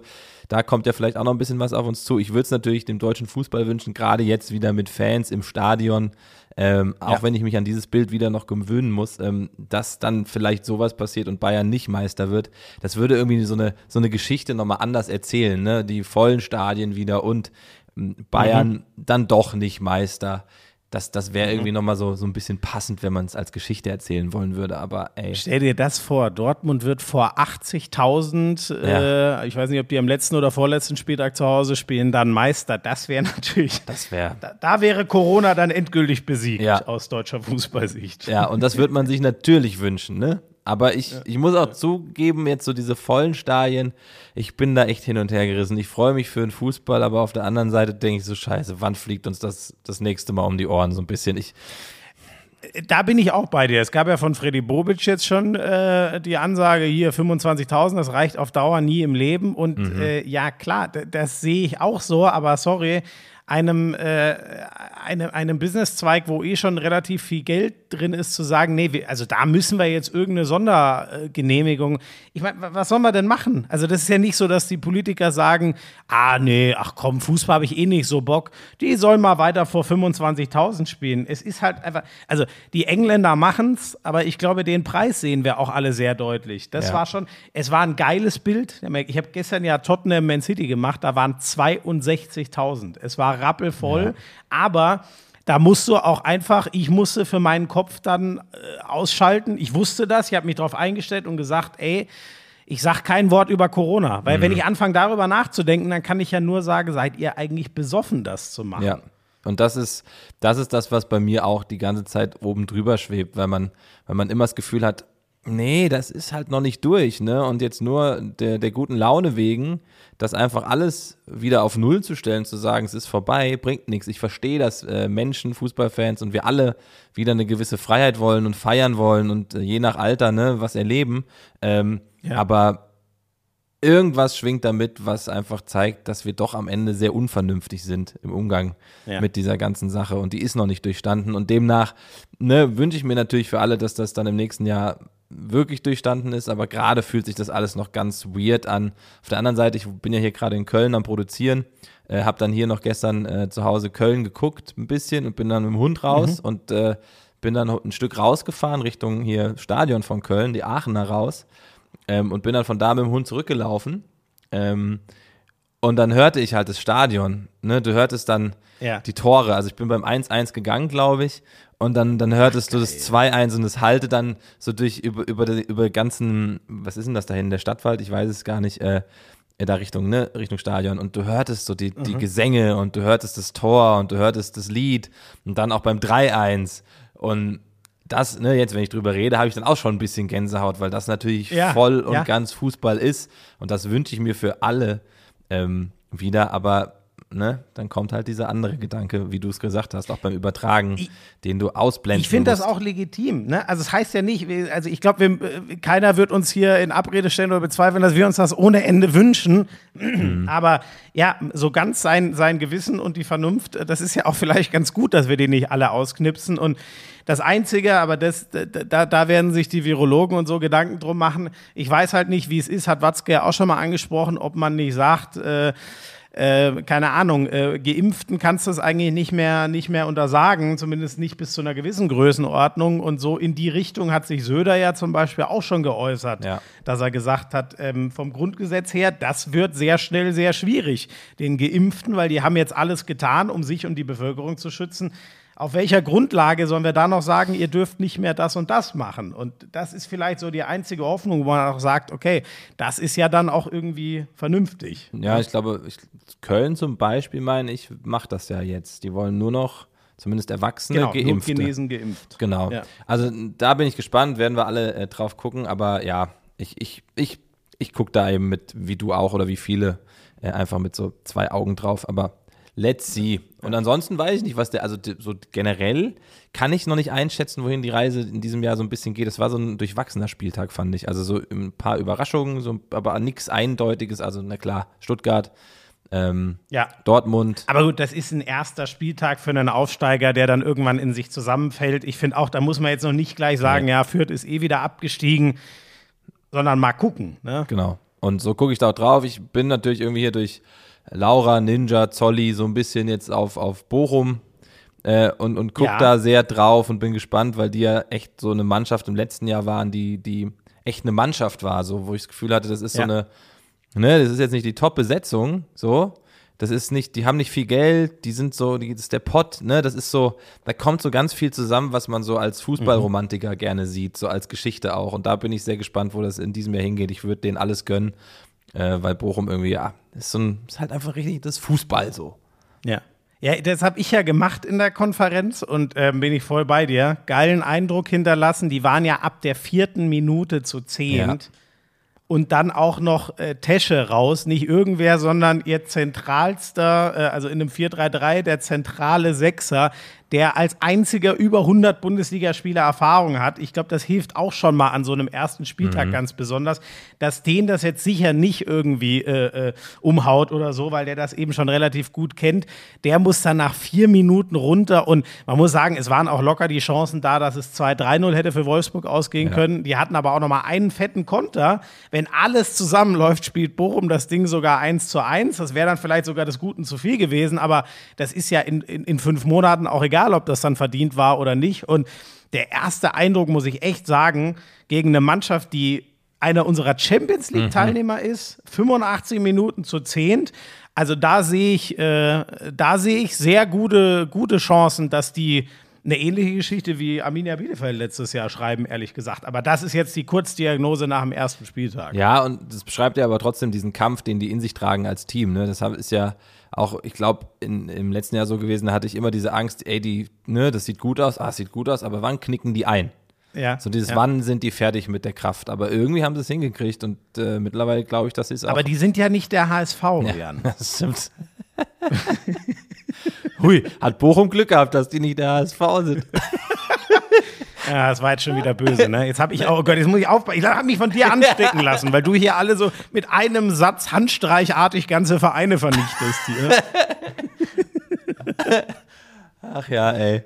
da kommt ja vielleicht auch noch ein bisschen was auf uns zu. Ich würde es natürlich dem deutschen Fußball wünschen, gerade jetzt wieder mit Fans im Stadion, ähm, auch Ja. wenn ich mich an dieses Bild wieder noch gewöhnen muss, ähm, dass dann vielleicht sowas passiert und Bayern nicht Meister wird. Das würde irgendwie so eine, so eine Geschichte nochmal anders erzählen, ne? Die vollen Stadien wieder und ähm, Bayern Mhm. dann doch nicht Meister. Das, das wäre irgendwie nochmal so, so ein bisschen passend, wenn man es als Geschichte erzählen wollen würde. Aber ey, Stell dir das vor, Dortmund wird vor 80.000, äh, ich weiß nicht, ob die am letzten oder vorletzten Spieltag zu Hause spielen, dann Meister. Das wäre natürlich, das wäre. da, da wäre Corona dann endgültig besiegt Ja. aus deutscher Fußballsicht. Ja, und das wird man sich natürlich wünschen, ne? Aber ich, ich muss auch zugeben, jetzt so diese vollen Stadien, ich bin da echt hin und her gerissen. Ich freue mich für den Fußball, aber auf der anderen Seite denke ich so, scheiße, wann fliegt uns das das nächste Mal um die Ohren so ein bisschen? Ich, Da bin ich auch bei dir. Es gab ja von Freddy Bobic jetzt schon äh, die Ansage, hier 25.000, das reicht auf Dauer nie im Leben. Und äh, ja, klar, das sehe ich auch so, aber sorry, einem, äh, einem, einem Businesszweig, wo eh schon relativ viel Geld drin ist, zu sagen, nee, wir, also da müssen wir jetzt irgendeine Sondergenehmigung. Ich meine, was sollen wir denn machen? Also das ist ja nicht so, dass die Politiker sagen, ah nee, ach komm, Fußball habe ich eh nicht so Bock. Die sollen mal weiter vor 25.000 spielen. Es ist halt einfach, also die Engländer machen es, aber ich glaube, den Preis sehen wir auch alle sehr deutlich. Das Ja. war schon, es war ein geiles Bild. Ich habe gestern ja Tottenham Man City gemacht, da waren 62.000. Es war rappelvoll, aber da musst du auch einfach, ich musste für meinen Kopf dann äh, ausschalten. Ich wusste das, ich habe mich darauf eingestellt und gesagt, ey, ich sag kein Wort über Corona, weil Mhm. wenn ich anfange darüber nachzudenken, dann kann ich ja nur sagen, seid ihr eigentlich besoffen, das zu machen? Ja. Und das ist, das ist das, was bei mir auch die ganze Zeit oben drüber schwebt, weil man, weil man immer das Gefühl hat, nee, das ist halt noch nicht durch, ne? Und jetzt nur der, der guten Laune wegen, das einfach alles wieder auf Null zu stellen, zu sagen, es ist vorbei, bringt nichts. Ich verstehe, dass äh, Menschen, Fußballfans und wir alle wieder eine gewisse Freiheit wollen und feiern wollen und äh, je nach Alter, ne, was erleben. Ähm, Ja. Aber irgendwas schwingt damit, was einfach zeigt, dass wir doch am Ende sehr unvernünftig sind im Umgang Ja. mit dieser ganzen Sache und die ist noch nicht durchstanden und demnach ne, wünsche ich mir natürlich für alle, dass das dann im nächsten Jahr wirklich durchstanden ist, aber gerade fühlt sich das alles noch ganz weird an. Auf der anderen Seite, ich bin ja hier gerade in Köln am Produzieren, äh, habe dann hier noch gestern äh, zu Hause Köln geguckt ein bisschen und bin dann mit dem Hund raus und äh, bin dann ein Stück rausgefahren Richtung hier Stadion von Köln, die Aachener raus ähm, und bin dann von da mit dem Hund zurückgelaufen. Ähm, und dann hörte ich halt das Stadion. Ne? Du hörtest dann Ja. die Tore. Also ich bin beim 1-1 gegangen, glaube ich. Und dann, dann hörtest du das 2-1 und es halte dann so durch über, über, über ganzen, was ist denn das da hinten, der Stadtwald? Ich weiß es gar nicht. Äh, da Richtung, ne, Richtung Stadion und du hörtest so die, die Gesänge und du hörtest das Tor und du hörtest das Lied und dann auch beim 3-1 und das, ne, jetzt wenn ich drüber rede, habe ich dann auch schon ein bisschen Gänsehaut, weil das natürlich Ja, voll und ja. ganz Fußball ist und das wünsche ich mir für alle ähm, wieder, aber ne, dann kommt halt dieser andere Gedanke, wie du es gesagt hast, auch beim Übertragen, den du ausblenden Ich finde das auch legitim. Ne? Also es heißt ja nicht, also ich glaube, keiner wird uns hier in Abrede stellen oder bezweifeln, dass wir uns das ohne Ende wünschen. Aber ja, so ganz sein, sein Gewissen und die Vernunft, äh, das ist ja auch vielleicht ganz gut, dass wir die nicht alle ausknipsen. Und das Einzige, aber das, da, da werden sich die Virologen und so Gedanken drum machen. Ich weiß halt nicht, wie es ist, hat Watzke ja auch schon mal angesprochen, ob man nicht sagt, äh, äh, keine Ahnung, äh, Geimpften kannst du es eigentlich nicht mehr, nicht mehr untersagen, zumindest nicht bis zu einer gewissen Größenordnung. Und so in die Richtung hat sich Söder ja zum Beispiel auch schon geäußert, Ja. dass er gesagt hat, ähm, vom Grundgesetz her, das wird sehr schnell sehr schwierig, den Geimpften, weil die haben jetzt alles getan, um sich und die Bevölkerung zu schützen. Auf welcher Grundlage sollen wir da noch sagen, ihr dürft nicht mehr das und das machen? Und das ist vielleicht so die einzige Hoffnung, wo man auch sagt, okay, das ist ja dann auch irgendwie vernünftig. Ja, ich glaube, ich, Köln zum Beispiel, meine ich, macht das ja jetzt. Die wollen nur noch, zumindest Erwachsene, Genau, nur Geimpfte. genesen, geimpft. Genau. Ja. Also da bin ich gespannt, werden wir alle äh, drauf gucken, aber ja, ich, ich, ich, ich gucke da eben mit, wie du auch oder wie viele, äh, einfach mit so zwei Augen drauf, aber let's see. Und ansonsten weiß ich nicht, was der, also so generell kann ich noch nicht einschätzen, wohin die Reise in diesem Jahr so ein bisschen geht. Es war so ein durchwachsener Spieltag, fand ich. Also so ein paar Überraschungen, so, aber nichts Eindeutiges. Also na klar, Stuttgart, ähm, Ja. Dortmund. Aber gut, das ist ein erster Spieltag für einen Aufsteiger, der dann irgendwann in sich zusammenfällt. Ich finde auch, da muss man jetzt noch nicht gleich sagen, ja, Fürth ist eh wieder abgestiegen, sondern mal gucken. Ne? Genau. Und so gucke ich da auch drauf. Ich bin natürlich irgendwie hier durch Laura, Ninja, Zolli so ein bisschen jetzt auf, auf Bochum äh, und, und gucke Ja. da sehr drauf und bin gespannt, weil die ja echt so eine Mannschaft im letzten Jahr waren, die, die echt eine Mannschaft war, so wo ich das Gefühl hatte, das ist Ja. so eine, ne, das ist jetzt nicht die Top-Besetzung, so. Das ist nicht, die haben nicht viel Geld, die sind so, die, das ist der Pott, ne, das ist so, da kommt so ganz viel zusammen, was man so als Fußballromantiker gerne sieht, so als Geschichte auch. Und da bin ich sehr gespannt, wo das in diesem Jahr hingeht. Ich würde denen alles gönnen, äh, weil Bochum irgendwie, ja, ist so ein, ist halt einfach richtig, das Fußball so. Ja. Ja, das habe ich ja gemacht in der Konferenz und ähm, bin ich voll bei dir. Geilen Eindruck hinterlassen. Die waren ja ab der vierten Minute zu zehnt. Und dann auch noch äh, Tesche raus. Nicht irgendwer, sondern ihr zentralster, äh, also in einem 4-3-3, der zentrale Sechser, der als einziger über 100 Bundesligaspieler Erfahrung hat. Ich glaube, das hilft auch schon mal an so einem ersten Spieltag ganz besonders, dass den das jetzt sicher nicht irgendwie äh, äh, umhaut oder so, weil der das eben schon relativ gut kennt. Der muss dann nach vier Minuten runter und man muss sagen, es waren auch locker die Chancen da, dass es 2-3-0 hätte für Wolfsburg ausgehen können. Die hatten aber auch noch mal einen fetten Konter. Wenn alles zusammenläuft, spielt Bochum das Ding sogar 1 zu 1. Das wäre dann vielleicht sogar des Guten zu viel gewesen, aber das ist ja in, in, in fünf Monaten auch egal, ob das dann verdient war oder nicht. Und der erste Eindruck, muss ich echt sagen, gegen eine Mannschaft, die einer unserer Champions League-Teilnehmer ist, 85 Minuten zu 10. Also da sehe ich, äh, da sehe ich sehr gute, gute Chancen, dass die eine ähnliche Geschichte wie Arminia Bielefeld letztes Jahr schreiben, ehrlich gesagt. Aber das ist jetzt die Kurzdiagnose nach dem ersten Spieltag. Ja, und das beschreibt ja aber trotzdem diesen Kampf, den die in sich tragen als Team. Ne? Das ist ja auch, ich glaube, im letzten Jahr so gewesen, da hatte ich immer diese Angst, ey, die, ne, das sieht gut aus, ah, sieht gut aus, aber wann knicken die ein? Ja. So dieses, ja. wann sind die fertig mit der Kraft? Aber irgendwie haben sie es hingekriegt und äh, mittlerweile glaube ich, dass sie es auch. Aber die sind ja nicht der HSV, Jan. das stimmt. Hui, hat Bochum Glück gehabt, dass die nicht der HSV sind. Ja, das war jetzt schon wieder böse, ne? Jetzt habe ich auch, oh Gott, jetzt muss ich aufpassen. Ich habe mich von dir anstecken lassen, weil du hier alle so mit einem Satz handstreichartig ganze Vereine vernichtest hier. Ach ja, ey.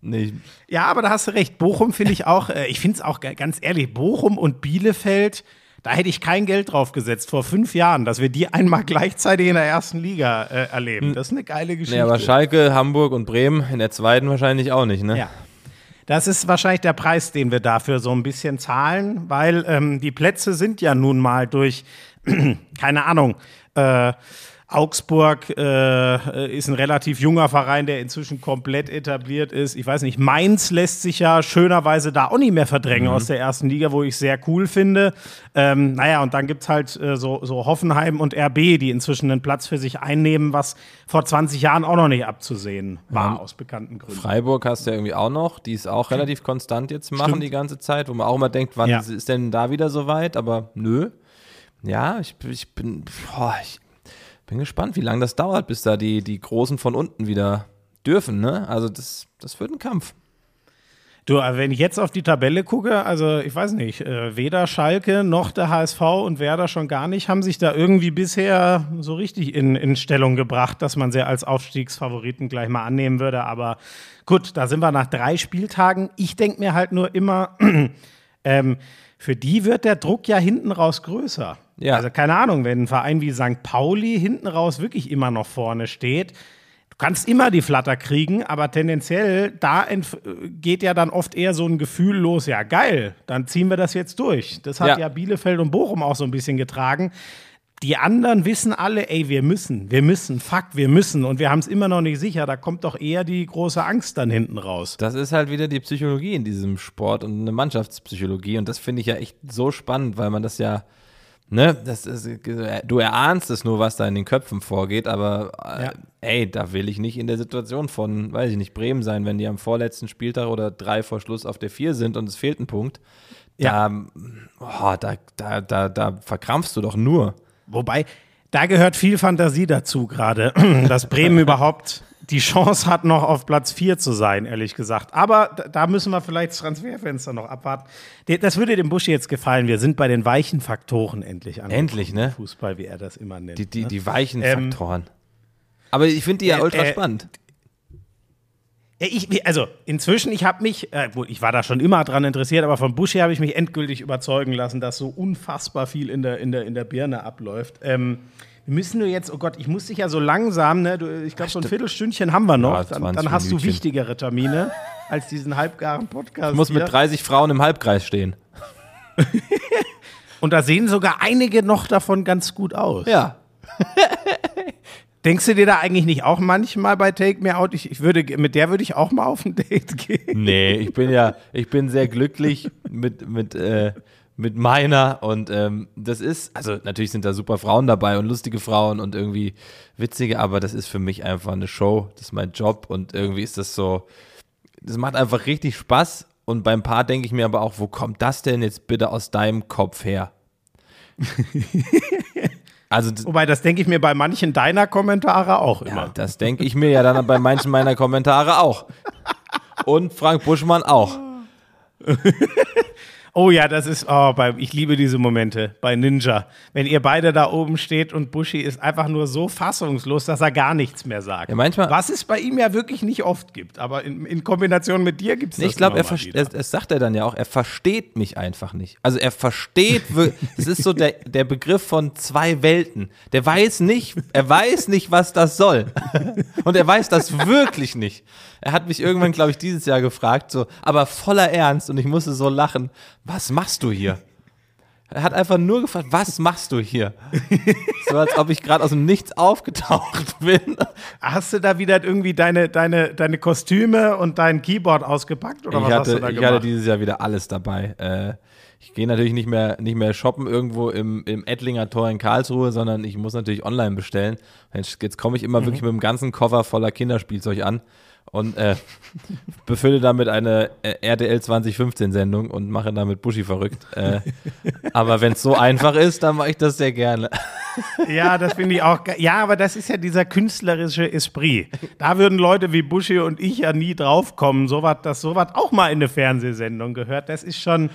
Nee, Ja, aber da hast du recht. Bochum finde ich auch, äh, ich finde es auch ganz ehrlich, Bochum und Bielefeld, da hätte ich kein Geld drauf gesetzt vor fünf Jahren, dass wir die einmal gleichzeitig in der ersten Liga äh, erleben. Das ist eine geile Geschichte. nee, aber Schalke, Hamburg und Bremen in der zweiten wahrscheinlich auch nicht, ne? Ja. Das ist wahrscheinlich der Preis, den wir dafür so ein bisschen zahlen, weil ähm, die Plätze sind ja nun mal durch, keine Ahnung, äh, Augsburg äh, ist ein relativ junger Verein, der inzwischen komplett etabliert ist. Ich weiß nicht, Mainz lässt sich ja schönerweise da auch nicht mehr verdrängen aus der ersten Liga, wo ich sehr cool finde. Ähm, naja, und dann gibt es halt äh, so, so Hoffenheim und RB, die inzwischen einen Platz für sich einnehmen, was vor 20 Jahren auch noch nicht abzusehen war, aus bekannten Gründen. Freiburg hast du ja irgendwie auch noch, die ist auch relativ konstant jetzt machen Stimmt. die ganze Zeit, wo man auch immer denkt, wann Ja. ist denn da wieder so weit, aber nö. Ja, ich, ich bin, boah, ich bin gespannt, wie lange das dauert, bis da die, die Großen von unten wieder dürfen, ne? Also das, das wird ein Kampf. Du, aber wenn ich jetzt auf die Tabelle gucke, also ich weiß nicht, äh, weder Schalke noch der HSV und Werder schon gar nicht, haben sich da irgendwie bisher so richtig in, in Stellung gebracht, dass man sie als Aufstiegsfavoriten gleich mal annehmen würde. Aber gut, da sind wir nach drei Spieltagen. Ich denke mir halt nur immer, ähm, für die wird der Druck ja hinten raus größer. Ja. Also keine Ahnung, wenn ein Verein wie St. Pauli hinten raus wirklich immer noch vorne steht, Du kannst immer die Flatter kriegen, aber tendenziell, da geht ja dann oft eher so ein Gefühl los, ja geil, dann ziehen wir das jetzt durch. Das hat Ja. ja, Bielefeld und Bochum auch so ein bisschen getragen. Die anderen wissen alle, ey, wir müssen, wir müssen, fuck, wir müssen und wir haben es immer noch nicht sicher. Da kommt doch eher die große Angst dann hinten raus. Das ist halt wieder die Psychologie in diesem Sport und eine Mannschaftspsychologie. Und das finde ich ja echt so spannend, weil man das ja, ne, das ist, du erahnst es nur, was da in den Köpfen vorgeht, aber äh, Ja. ey, da will ich nicht in der Situation von, weiß ich nicht, Bremen sein, wenn die am vorletzten Spieltag oder drei vor Schluss auf der vier sind und es fehlt ein Punkt. Ja. Da, oh, da, da, da, da verkrampfst du doch nur. Wobei, da gehört viel Fantasie dazu gerade, dass Bremen überhaupt die Chance hat, noch auf Platz 4 zu sein, ehrlich gesagt. Aber da- müssen wir vielleicht das Transferfenster noch abwarten. Das würde dem Buschi jetzt gefallen. Wir sind bei den weichen Faktoren endlich angekommen. Endlich, ne? Fußball, wie er das immer nennt. Die, die, ne? die weichen Ähm, Faktoren. Aber ich finde die ja äh, ultra äh, spannend. Ja, ich, also inzwischen, ich habe mich, äh, ich war da schon immer dran interessiert, aber von Buschi habe ich mich endgültig überzeugen lassen, dass so unfassbar viel in der, in der, in der Birne abläuft. Ähm, wir müssen nur jetzt, oh Gott, ich muss dich ja so langsam, ne, du, ich glaube, so ein Viertelstündchen haben wir noch. Ja, dann, 20 dann hast du Minütchen. wichtigere Termine als diesen halbgaren Podcast. Ich muss hier. mit 30 Frauen im Halbkreis stehen. Und da sehen sogar einige noch davon ganz gut aus. Ja. Denkst du dir da eigentlich nicht auch manchmal bei Take Me Out? Ich, ich würde, mit der würde ich auch mal auf ein Date gehen. Nee, ich bin ja, ich bin sehr glücklich mit, mit, äh, mit meiner und ähm, das ist, also natürlich sind da super Frauen dabei und lustige Frauen und irgendwie witzige, aber das ist für mich einfach eine Show, das ist mein Job und irgendwie ist das so, das macht einfach richtig Spaß und beim Paar denke ich mir aber auch, wo kommt das denn jetzt bitte aus deinem Kopf her? Also Wobei, das denke ich mir bei manchen deiner Kommentare auch ja, immer. das denke ich mir ja dann bei manchen meiner Kommentare auch. Und Frank Buschmann auch. Oh ja, das ist, oh, bei, ich liebe diese Momente bei Ninja. Wenn ihr beide da oben steht und Bushi ist einfach nur so fassungslos, dass er gar nichts mehr sagt. Ja, manchmal- Was es bei ihm ja wirklich nicht oft gibt, aber in, in Kombination mit dir gibt es das Ich glaube, er das, sagt er dann ja auch, er versteht mich einfach nicht. Also er versteht, es ist so der, der Begriff von zwei Welten. Der weiß nicht, er weiß nicht, was das soll. Und er weiß das wirklich nicht. Er hat mich irgendwann, glaube ich, dieses Jahr gefragt, so, aber voller Ernst und ich musste so lachen, was machst du hier? Er hat einfach nur gefragt, was machst du hier? So als ob ich gerade aus dem Nichts aufgetaucht bin. Hast du da wieder irgendwie deine, deine, deine Kostüme und dein Keyboard ausgepackt oder was ich hast hatte, du da ich gemacht? hatte dieses Jahr wieder alles dabei. Äh, ich gehe natürlich nicht mehr, nicht mehr shoppen irgendwo im, im Ettlinger Tor in Karlsruhe, sondern ich muss natürlich online bestellen. Jetzt, jetzt komme ich immer wirklich mit einem ganzen Koffer voller Kinderspielzeug an und äh, befülle damit eine RTL 2015 Sendung und mache damit Buschi verrückt. Äh, aber wenn es so einfach ist, dann mache ich das sehr gerne. Ja, das finde ich auch. Ja, aber das ist ja dieser künstlerische Esprit. Da würden Leute wie Buschi und ich ja nie draufkommen, so was, dass sowas auch mal in eine Fernsehsendung gehört. Das ist schon.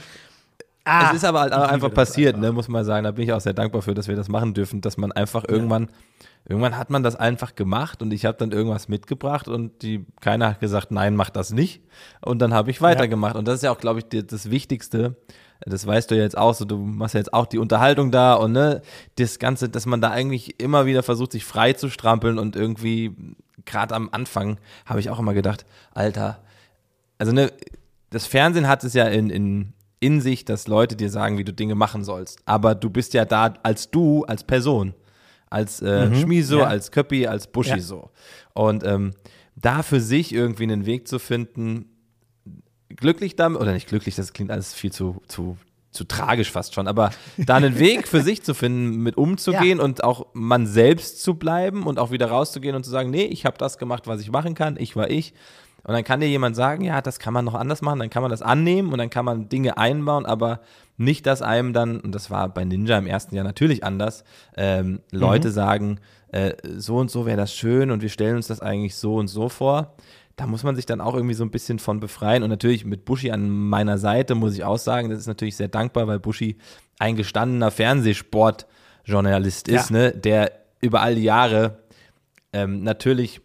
Ah, es ist aber halt einfach passiert, einfach. ne, muss man sagen. Da bin ich auch sehr dankbar für, dass wir das machen dürfen, dass man einfach irgendwann, irgendwann hat man das einfach gemacht und ich habe dann irgendwas mitgebracht und die, keiner hat gesagt, nein, mach das nicht. Und dann habe ich weitergemacht. Und das ist ja auch, glaube ich, die, das Wichtigste. Das weißt du ja jetzt auch so, du machst ja jetzt auch die Unterhaltung da und ne, das Ganze, dass man da eigentlich immer wieder versucht, sich frei zu strampeln und irgendwie, gerade am Anfang, habe ich auch immer gedacht, Alter, also ne, das Fernsehen hat es ja in, in, in sich, dass Leute dir sagen, wie du Dinge machen sollst. Aber du bist ja da als du, als Person. Als äh, Schmiso, ja. als Köppi, als Buschi Ja. so. Und ähm, da für sich irgendwie einen Weg zu finden, glücklich damit, oder nicht glücklich, das klingt alles viel zu, zu, zu tragisch fast schon, aber da einen Weg für sich zu finden, mit umzugehen und auch man selbst zu bleiben und auch wieder rauszugehen und zu sagen, nee, ich habe das gemacht, was ich machen kann, ich war ich. Und dann kann dir jemand sagen, ja, das kann man noch anders machen, dann kann man das annehmen und dann kann man Dinge einbauen, aber nicht, dass einem dann, und das war bei Ninja im ersten Jahr natürlich anders, ähm, Leute sagen, äh, so und so wäre das schön und wir stellen uns das eigentlich so und so vor. Da muss man sich dann auch irgendwie so ein bisschen von befreien. Und natürlich mit Buschi an meiner Seite muss ich auch sagen, das ist natürlich sehr dankbar, weil Buschi ein gestandener Fernsehsportjournalist ist, Ja. ne, der über all die Jahre ähm, natürlich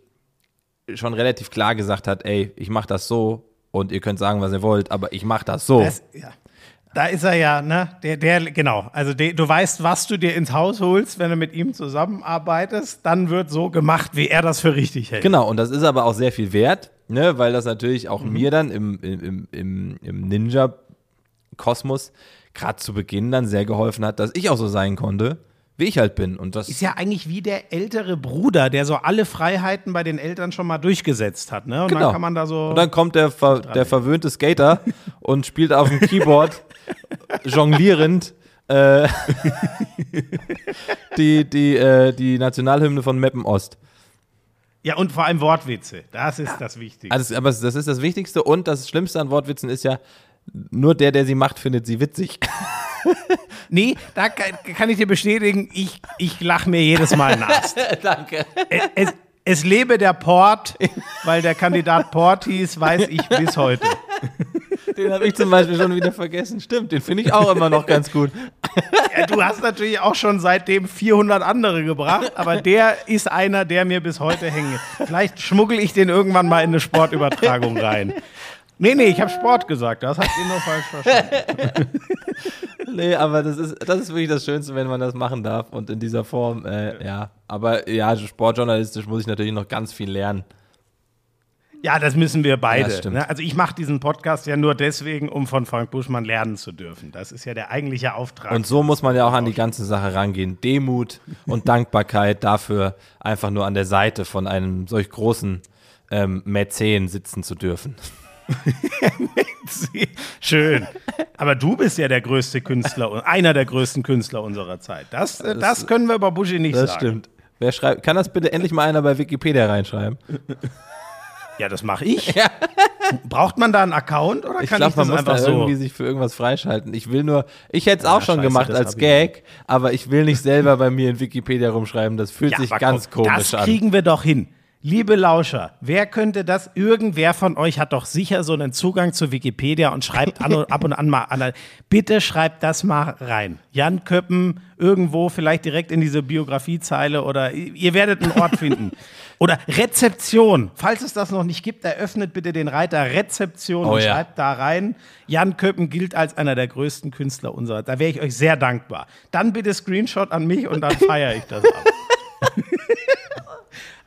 schon relativ klar gesagt hat, ey, ich mache das so und ihr könnt sagen, was ihr wollt, aber ich mache das so. Das, ja. Da ist er ja, ne? Der, der, genau. Also der, du weißt, was du dir ins Haus holst, wenn du mit ihm zusammenarbeitest, dann wird so gemacht, wie er das für richtig hält. Genau, und das ist aber auch sehr viel wert, ne, weil das natürlich auch Mhm. mir dann im, im, im, im Ninja-Kosmos gerade zu Beginn dann sehr geholfen hat, dass ich auch so sein konnte, wie ich halt bin. Und das Ist ja eigentlich wie der ältere Bruder, der so alle Freiheiten bei den Eltern schon mal durchgesetzt hat. Ne? Und Genau. dann kann man da so. Und dann kommt der, ver der verwöhnte Skater und spielt auf dem Keyboard jonglierend äh, die, die, äh, die Nationalhymne von Meppen Ost. ja, und vor allem Wortwitze. Das ist das Wichtigste. Also, aber das ist das Wichtigste und das Schlimmste an Wortwitzen ist ja, nur der, der sie macht, findet sie witzig. nee, da kann, kann ich dir bestätigen, ich, ich lache mir jedes Mal nass. Danke. es, es lebe der Port, weil der Kandidat Port hieß, weiß ich bis heute. Den habe ich zum Beispiel schon wieder vergessen. Stimmt, den finde ich auch immer noch ganz gut. Ja, du hast natürlich auch schon seitdem 400 andere gebracht, aber der ist einer, der mir bis heute hängt. Vielleicht schmuggel ich den irgendwann mal in eine Sportübertragung rein. Nee, nee, ich habe Sport gesagt, das habt ihr nur falsch verstanden. Nee, aber das ist, das ist wirklich das Schönste, wenn man das machen darf und in dieser Form, äh, ja. Aber ja, sportjournalistisch muss ich natürlich noch ganz viel lernen. Ja, das müssen wir beide. Ja, ne? Also ich mache diesen Podcast ja nur deswegen, um von Frank Buschmann lernen zu dürfen. Das ist ja der eigentliche Auftrag. Und so muss man ja auch an die ganze Sache rangehen. Demut und Dankbarkeit dafür, einfach nur an der Seite von einem solch großen ähm, Mäzen sitzen zu dürfen. Schön. Aber du bist ja der größte Künstler, einer der größten Künstler unserer Zeit. Das, äh, das können wir über Buschi nicht Das sagen. stimmt. Wer schreibt, kann das bitte endlich mal einer bei Wikipedia reinschreiben? Ja, das mache ich. Braucht man da einen Account oder Ich kann glaube, ich man das muss da einfach so? irgendwie sich für irgendwas freischalten. Ich will nur, ich hätte es auch schon scheiße, gemacht das als Gag, aber ich will nicht selber bei mir in Wikipedia rumschreiben. Das fühlt sich aber ganz komm, komisch das an. kriegen wir doch hin. Liebe Lauscher, wer könnte das? Irgendwer von euch hat doch sicher so einen Zugang zu Wikipedia und schreibt an und ab und an mal an. Bitte schreibt das mal rein. Jan Köppen irgendwo vielleicht direkt in diese Biografiezeile oder ihr werdet einen Ort finden. Oder Rezeption. Falls es das noch nicht gibt, eröffnet bitte den Reiter Rezeption Oh und ja. schreibt da rein. Jan Köppen gilt als einer der größten Künstler unserer. Da wäre ich euch sehr dankbar. Dann bitte Screenshot an mich und dann feiere ich das ab.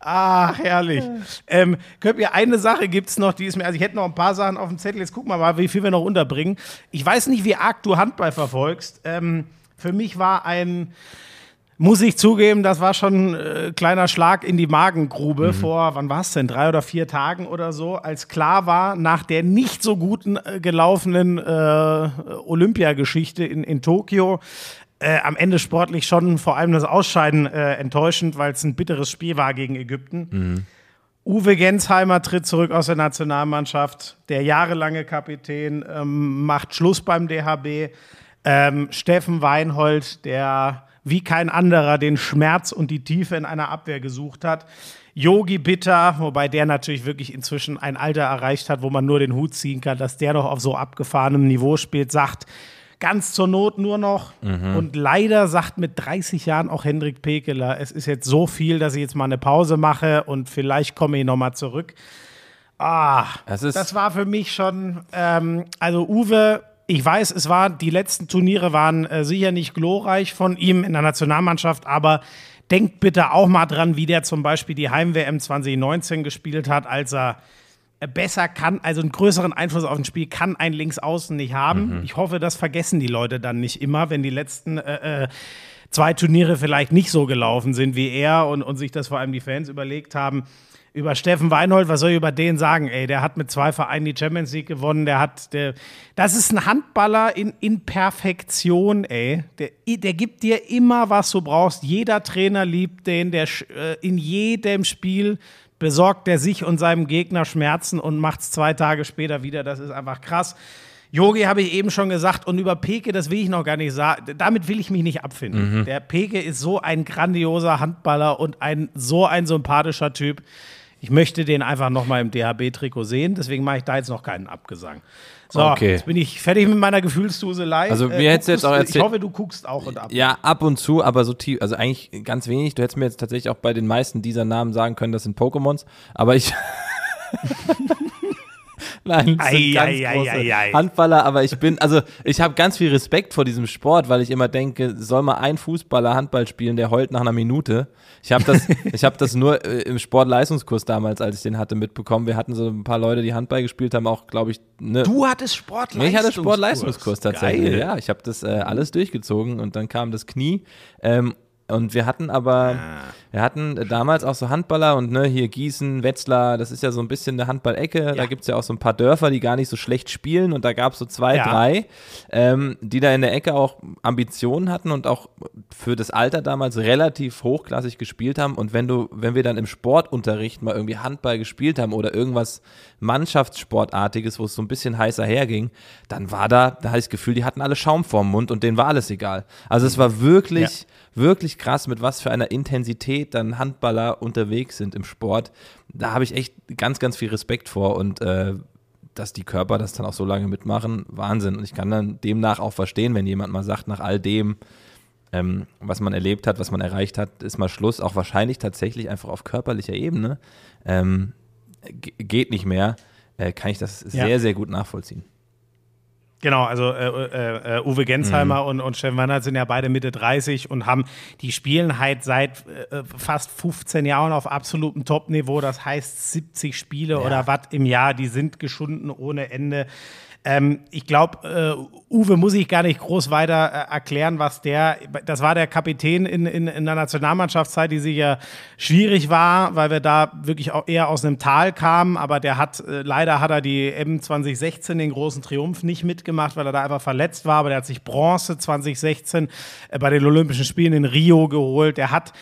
Ach, herrlich. Ähm, könnt ihr eine Sache gibt's noch, die ist mir, also ich hätte noch ein paar Sachen auf dem Zettel, jetzt gucken wir mal, wie viel wir noch unterbringen. Ich weiß nicht, wie arg du Handball verfolgst. Ähm, für mich war ein, muss ich zugeben, das war schon äh, kleiner Schlag in die Magengrube vor, wann war es denn, drei oder vier Tagen oder so, als klar war, nach der nicht so guten äh, gelaufenen äh, Olympiageschichte in, in Tokio, äh, am Ende sportlich schon vor allem das Ausscheiden äh, enttäuschend, weil es ein bitteres Spiel war gegen Ägypten. Uwe Gensheimer tritt zurück aus der Nationalmannschaft. Der jahrelange Kapitän ähm, macht Schluss beim DHB. Ähm, Steffen Weinhold, der wie kein anderer den Schmerz und die Tiefe in einer Abwehr gesucht hat. Yogi Bitter, wobei der natürlich wirklich inzwischen ein Alter erreicht hat, wo man nur den Hut ziehen kann, dass der noch auf so abgefahrenem Niveau spielt, sagt, ganz zur Not nur noch. Und leider sagt mit 30 Jahren auch Hendrik Pekeler, es ist jetzt so viel, dass ich jetzt mal eine Pause mache und vielleicht komme ich nochmal zurück. Ah, Das ist- das war für mich schon, ähm, also Uwe, ich weiß, es war, die letzten Turniere waren äh, sicher nicht glorreich von ihm in der Nationalmannschaft, aber denkt bitte auch mal dran, wie der zum Beispiel die Heim-WM 2019 gespielt hat, als er besser kann, also einen größeren Einfluss auf ein Spiel kann ein Linksaußen nicht haben. Ich hoffe, das vergessen die Leute dann nicht immer, wenn die letzten äh, äh, zwei Turniere vielleicht nicht so gelaufen sind wie er und, und sich das vor allem die Fans überlegt haben. Über Steffen Weinhold, was soll ich über den sagen? Ey, der hat mit zwei Vereinen die Champions League gewonnen. Der hat, der, das ist ein Handballer in, in Perfektion, ey. Der, der gibt dir immer, was du brauchst. Jeder Trainer liebt den. Der äh, in jedem Spiel besorgt er sich und seinem Gegner Schmerzen und macht es zwei Tage später wieder. Das ist einfach krass. Yogi habe ich eben schon gesagt und über Peke, das will ich noch gar nicht sagen. Damit will ich mich nicht abfinden. Der Peke ist so ein grandioser Handballer und ein so ein sympathischer Typ. Ich möchte den einfach noch mal im DHB-Trikot sehen, deswegen mache ich da jetzt noch keinen Abgesang. So, Okay. jetzt bin ich fertig mit meiner Gefühlsduselei. Also, mir du hättest du jetzt auch erzählt- Ich hoffe, du guckst auch und ab. Ja, ab und zu, aber so tief, also eigentlich ganz wenig. Du hättest mir jetzt tatsächlich auch bei den meisten dieser Namen sagen können, das sind Pokémons, aber ich. Nein, das sind Ei, ganz ei, große ei. Handballer, aber ich bin, also ich habe ganz viel Respekt vor diesem Sport, weil ich immer denke, soll mal ein Fußballer Handball spielen, der heult nach einer Minute. Ich habe das, ich habe das nur äh, im Sportleistungskurs damals, als ich den hatte, mitbekommen. Wir hatten so ein paar Leute, die Handball gespielt haben, auch, glaube ich, ne, Du hattest Sportleistungskurs. ich hatte Sportleistungskurs tatsächlich. Geil. Ja, ich habe das äh, alles durchgezogen und dann kam das Knie. Ähm, Und wir hatten aber, wir hatten damals auch so Handballer und ne, hier Gießen, Wetzlar, das ist ja so ein bisschen eine Handballecke. Da gibt es ja auch so ein paar Dörfer, die gar nicht so schlecht spielen. Und da gab es so zwei, Ja. drei, ähm, die da in der Ecke auch Ambitionen hatten und auch für das Alter damals relativ hochklassig gespielt haben. Und wenn du, wenn wir dann im Sportunterricht mal irgendwie Handball gespielt haben oder irgendwas Mannschaftssportartiges, wo es so ein bisschen heißer herging, dann war da, da hatte ich das Gefühl, die hatten alle Schaum vorm Mund und denen war alles egal. Also es war wirklich, wirklich krass, mit was für einer Intensität dann Handballer unterwegs sind im Sport. Da habe ich echt ganz, ganz viel Respekt vor und äh, dass die Körper das dann auch so lange mitmachen, Wahnsinn. Und ich kann dann demnach auch verstehen, wenn jemand mal sagt, nach all dem, ähm, was man erlebt hat, was man erreicht hat, ist mal Schluss. Auch wahrscheinlich tatsächlich einfach auf körperlicher Ebene. Ähm, ge- geht nicht mehr. Äh, kann ich das Ja. sehr, sehr gut nachvollziehen. Genau, also äh, äh, äh, Uwe Mhm. Gensheimer und, und Steffen Wannert sind ja beide Mitte 30 und haben, die spielen halt seit äh, fast 15 Jahren auf absolutem Top-Niveau. Das heißt 70 Spiele oder was im Jahr, die sind geschunden ohne Ende. Ähm, ich glaube, äh, Uwe muss ich gar nicht groß weiter äh, erklären, was der, das war der Kapitän in, in, in der Nationalmannschaftszeit, die sicher schwierig war, weil wir da wirklich auch eher aus einem Tal kamen, aber der hat, äh, leider hat er die M 2016, den großen Triumph, nicht mitgemacht, weil er da einfach verletzt war, aber der hat sich Bronze 2016 äh, bei den Olympischen Spielen in Rio geholt. Der hat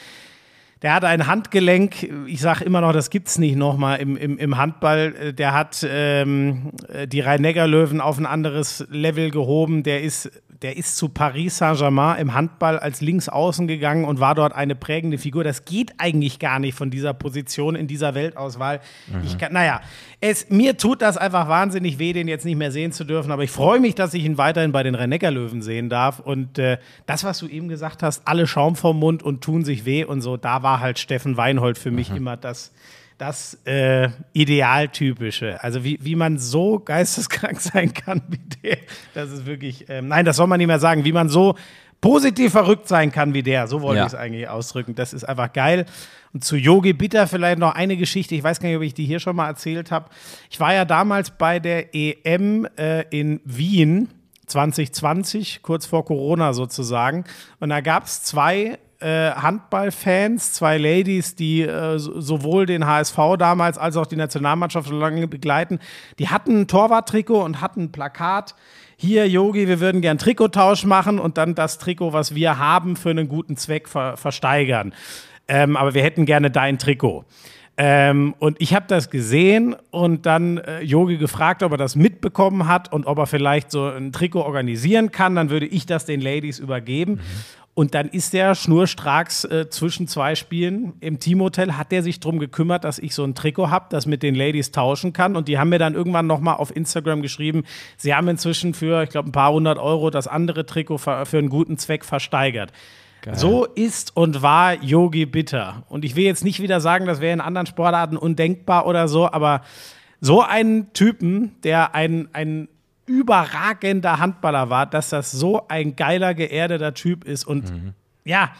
der hat ein Handgelenk, ich sage immer noch, das gibt's nicht nochmal im, im, im Handball. Äh, Der hat ähm, äh, die Rhein-Neckar-Löwen auf ein anderes Level gehoben. Der ist, der ist zu Paris Saint-Germain im Handball als Linksaußen gegangen und war dort eine prägende Figur. Das geht eigentlich gar nicht von dieser Position in dieser Weltauswahl. Ich kann, naja, es, mir tut das einfach wahnsinnig weh, den jetzt nicht mehr sehen zu dürfen. Aber ich freue mich, dass ich ihn weiterhin bei den Rhein-Neckar-Löwen sehen darf. Und äh, das, was du eben gesagt hast, alle Schaum vom Mund und tun sich weh und so, da war halt Steffen Weinhold für mich immer das, das äh, Idealtypische. Also wie, wie man so geisteskrank sein kann wie der, das ist wirklich, ähm, nein, das soll man nicht mehr sagen, wie man so positiv verrückt sein kann wie der, so wollte Ja. ich es eigentlich ausdrücken. Das ist einfach geil. Und zu Yogi Bitter vielleicht noch eine Geschichte, ich weiß gar nicht, ob ich die hier schon mal erzählt habe. Ich war ja damals bei der EM äh, in Wien 2020, kurz vor Corona sozusagen. Und da gab es zwei äh, Handballfans, zwei Ladies, die äh, so- sowohl den HSV damals als auch die Nationalmannschaft so lange begleiten. Die hatten ein Torwarttrikot und hatten ein Plakat. Hier, Yogi, wir würden gern Trikottausch machen und dann das Trikot, was wir haben, für einen guten Zweck ver versteigern. Ähm, aber wir hätten gerne dein Trikot. Ähm, und ich habe das gesehen und dann äh, Yogi gefragt, ob er das mitbekommen hat und ob er vielleicht so ein Trikot organisieren kann. Dann würde ich das den Ladies übergeben. Und dann ist der schnurstracks äh, zwischen zwei Spielen im Teamhotel, hat der sich darum gekümmert, dass ich so ein Trikot habe, das mit den Ladies tauschen kann. Und die haben mir dann irgendwann nochmal auf Instagram geschrieben, sie haben inzwischen für, ich glaube, ein paar hundert Euro das andere Trikot für einen guten Zweck versteigert. So ist und war Yogi Bitter. Und ich will jetzt nicht wieder sagen, das wäre in anderen Sportarten undenkbar oder so, aber so einen Typen, der ein, ein überragender Handballer war, dass das so ein geiler, geerdeter Typ ist und ja,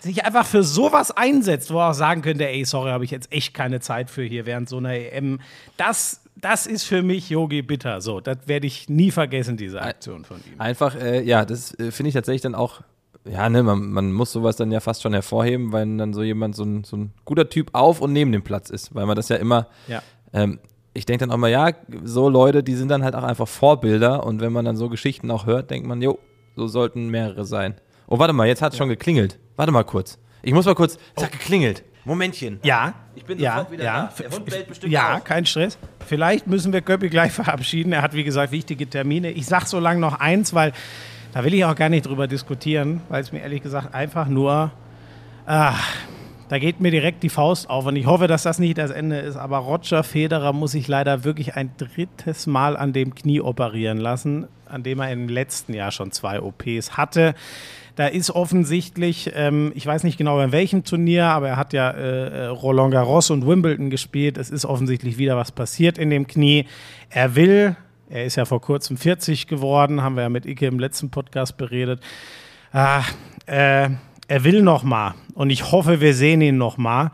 sich einfach für sowas einsetzt, wo er auch sagen könnte, ey, sorry, habe ich jetzt echt keine Zeit für hier während so einer EM. Das, das ist für mich Yogi Bitter. So, das werde ich nie vergessen, diese Aktion von ihm. Einfach, äh, ja, das äh, finde ich tatsächlich dann auch, ja, ne, man, man muss sowas dann ja fast schon hervorheben, weil dann so jemand, so ein, so ein guter Typ auf und neben dem Platz ist, weil man das ja immer, Ja. ähm, ich denke dann auch mal, ja, so Leute, die sind dann halt auch einfach Vorbilder und wenn man dann so Geschichten auch hört, denkt man, jo, so sollten mehrere sein. Oh, warte mal, jetzt hat es schon geklingelt. Warte mal kurz. Ich muss mal kurz, es hat geklingelt. Momentchen. Ja. Ich bin ja, sofort wieder ja. da. Der Hund bellt bestimmt Ja, auch. kein Stress. Vielleicht müssen wir Göppi gleich verabschieden. Er hat, wie gesagt, wichtige Termine. Ich sag so lange noch eins, weil da will ich auch gar nicht drüber diskutieren, weil es mir ehrlich gesagt einfach nur. Ah, da geht mir direkt die Faust auf und ich hoffe, dass das nicht das Ende ist. Aber Roger Federer muss sich leider wirklich ein drittes Mal an dem Knie operieren lassen, an dem er im letzten Jahr schon zwei OPs hatte. Da ist offensichtlich, ähm, ich weiß nicht genau bei welchem Turnier, aber er hat ja äh, äh, Roland Garros und Wimbledon gespielt. Es ist offensichtlich wieder was passiert in dem Knie. Er will, er ist ja vor kurzem 40 geworden, haben wir ja mit Ike im letzten Podcast beredet. Ah, äh, er will noch mal und ich hoffe, wir sehen ihn noch mal.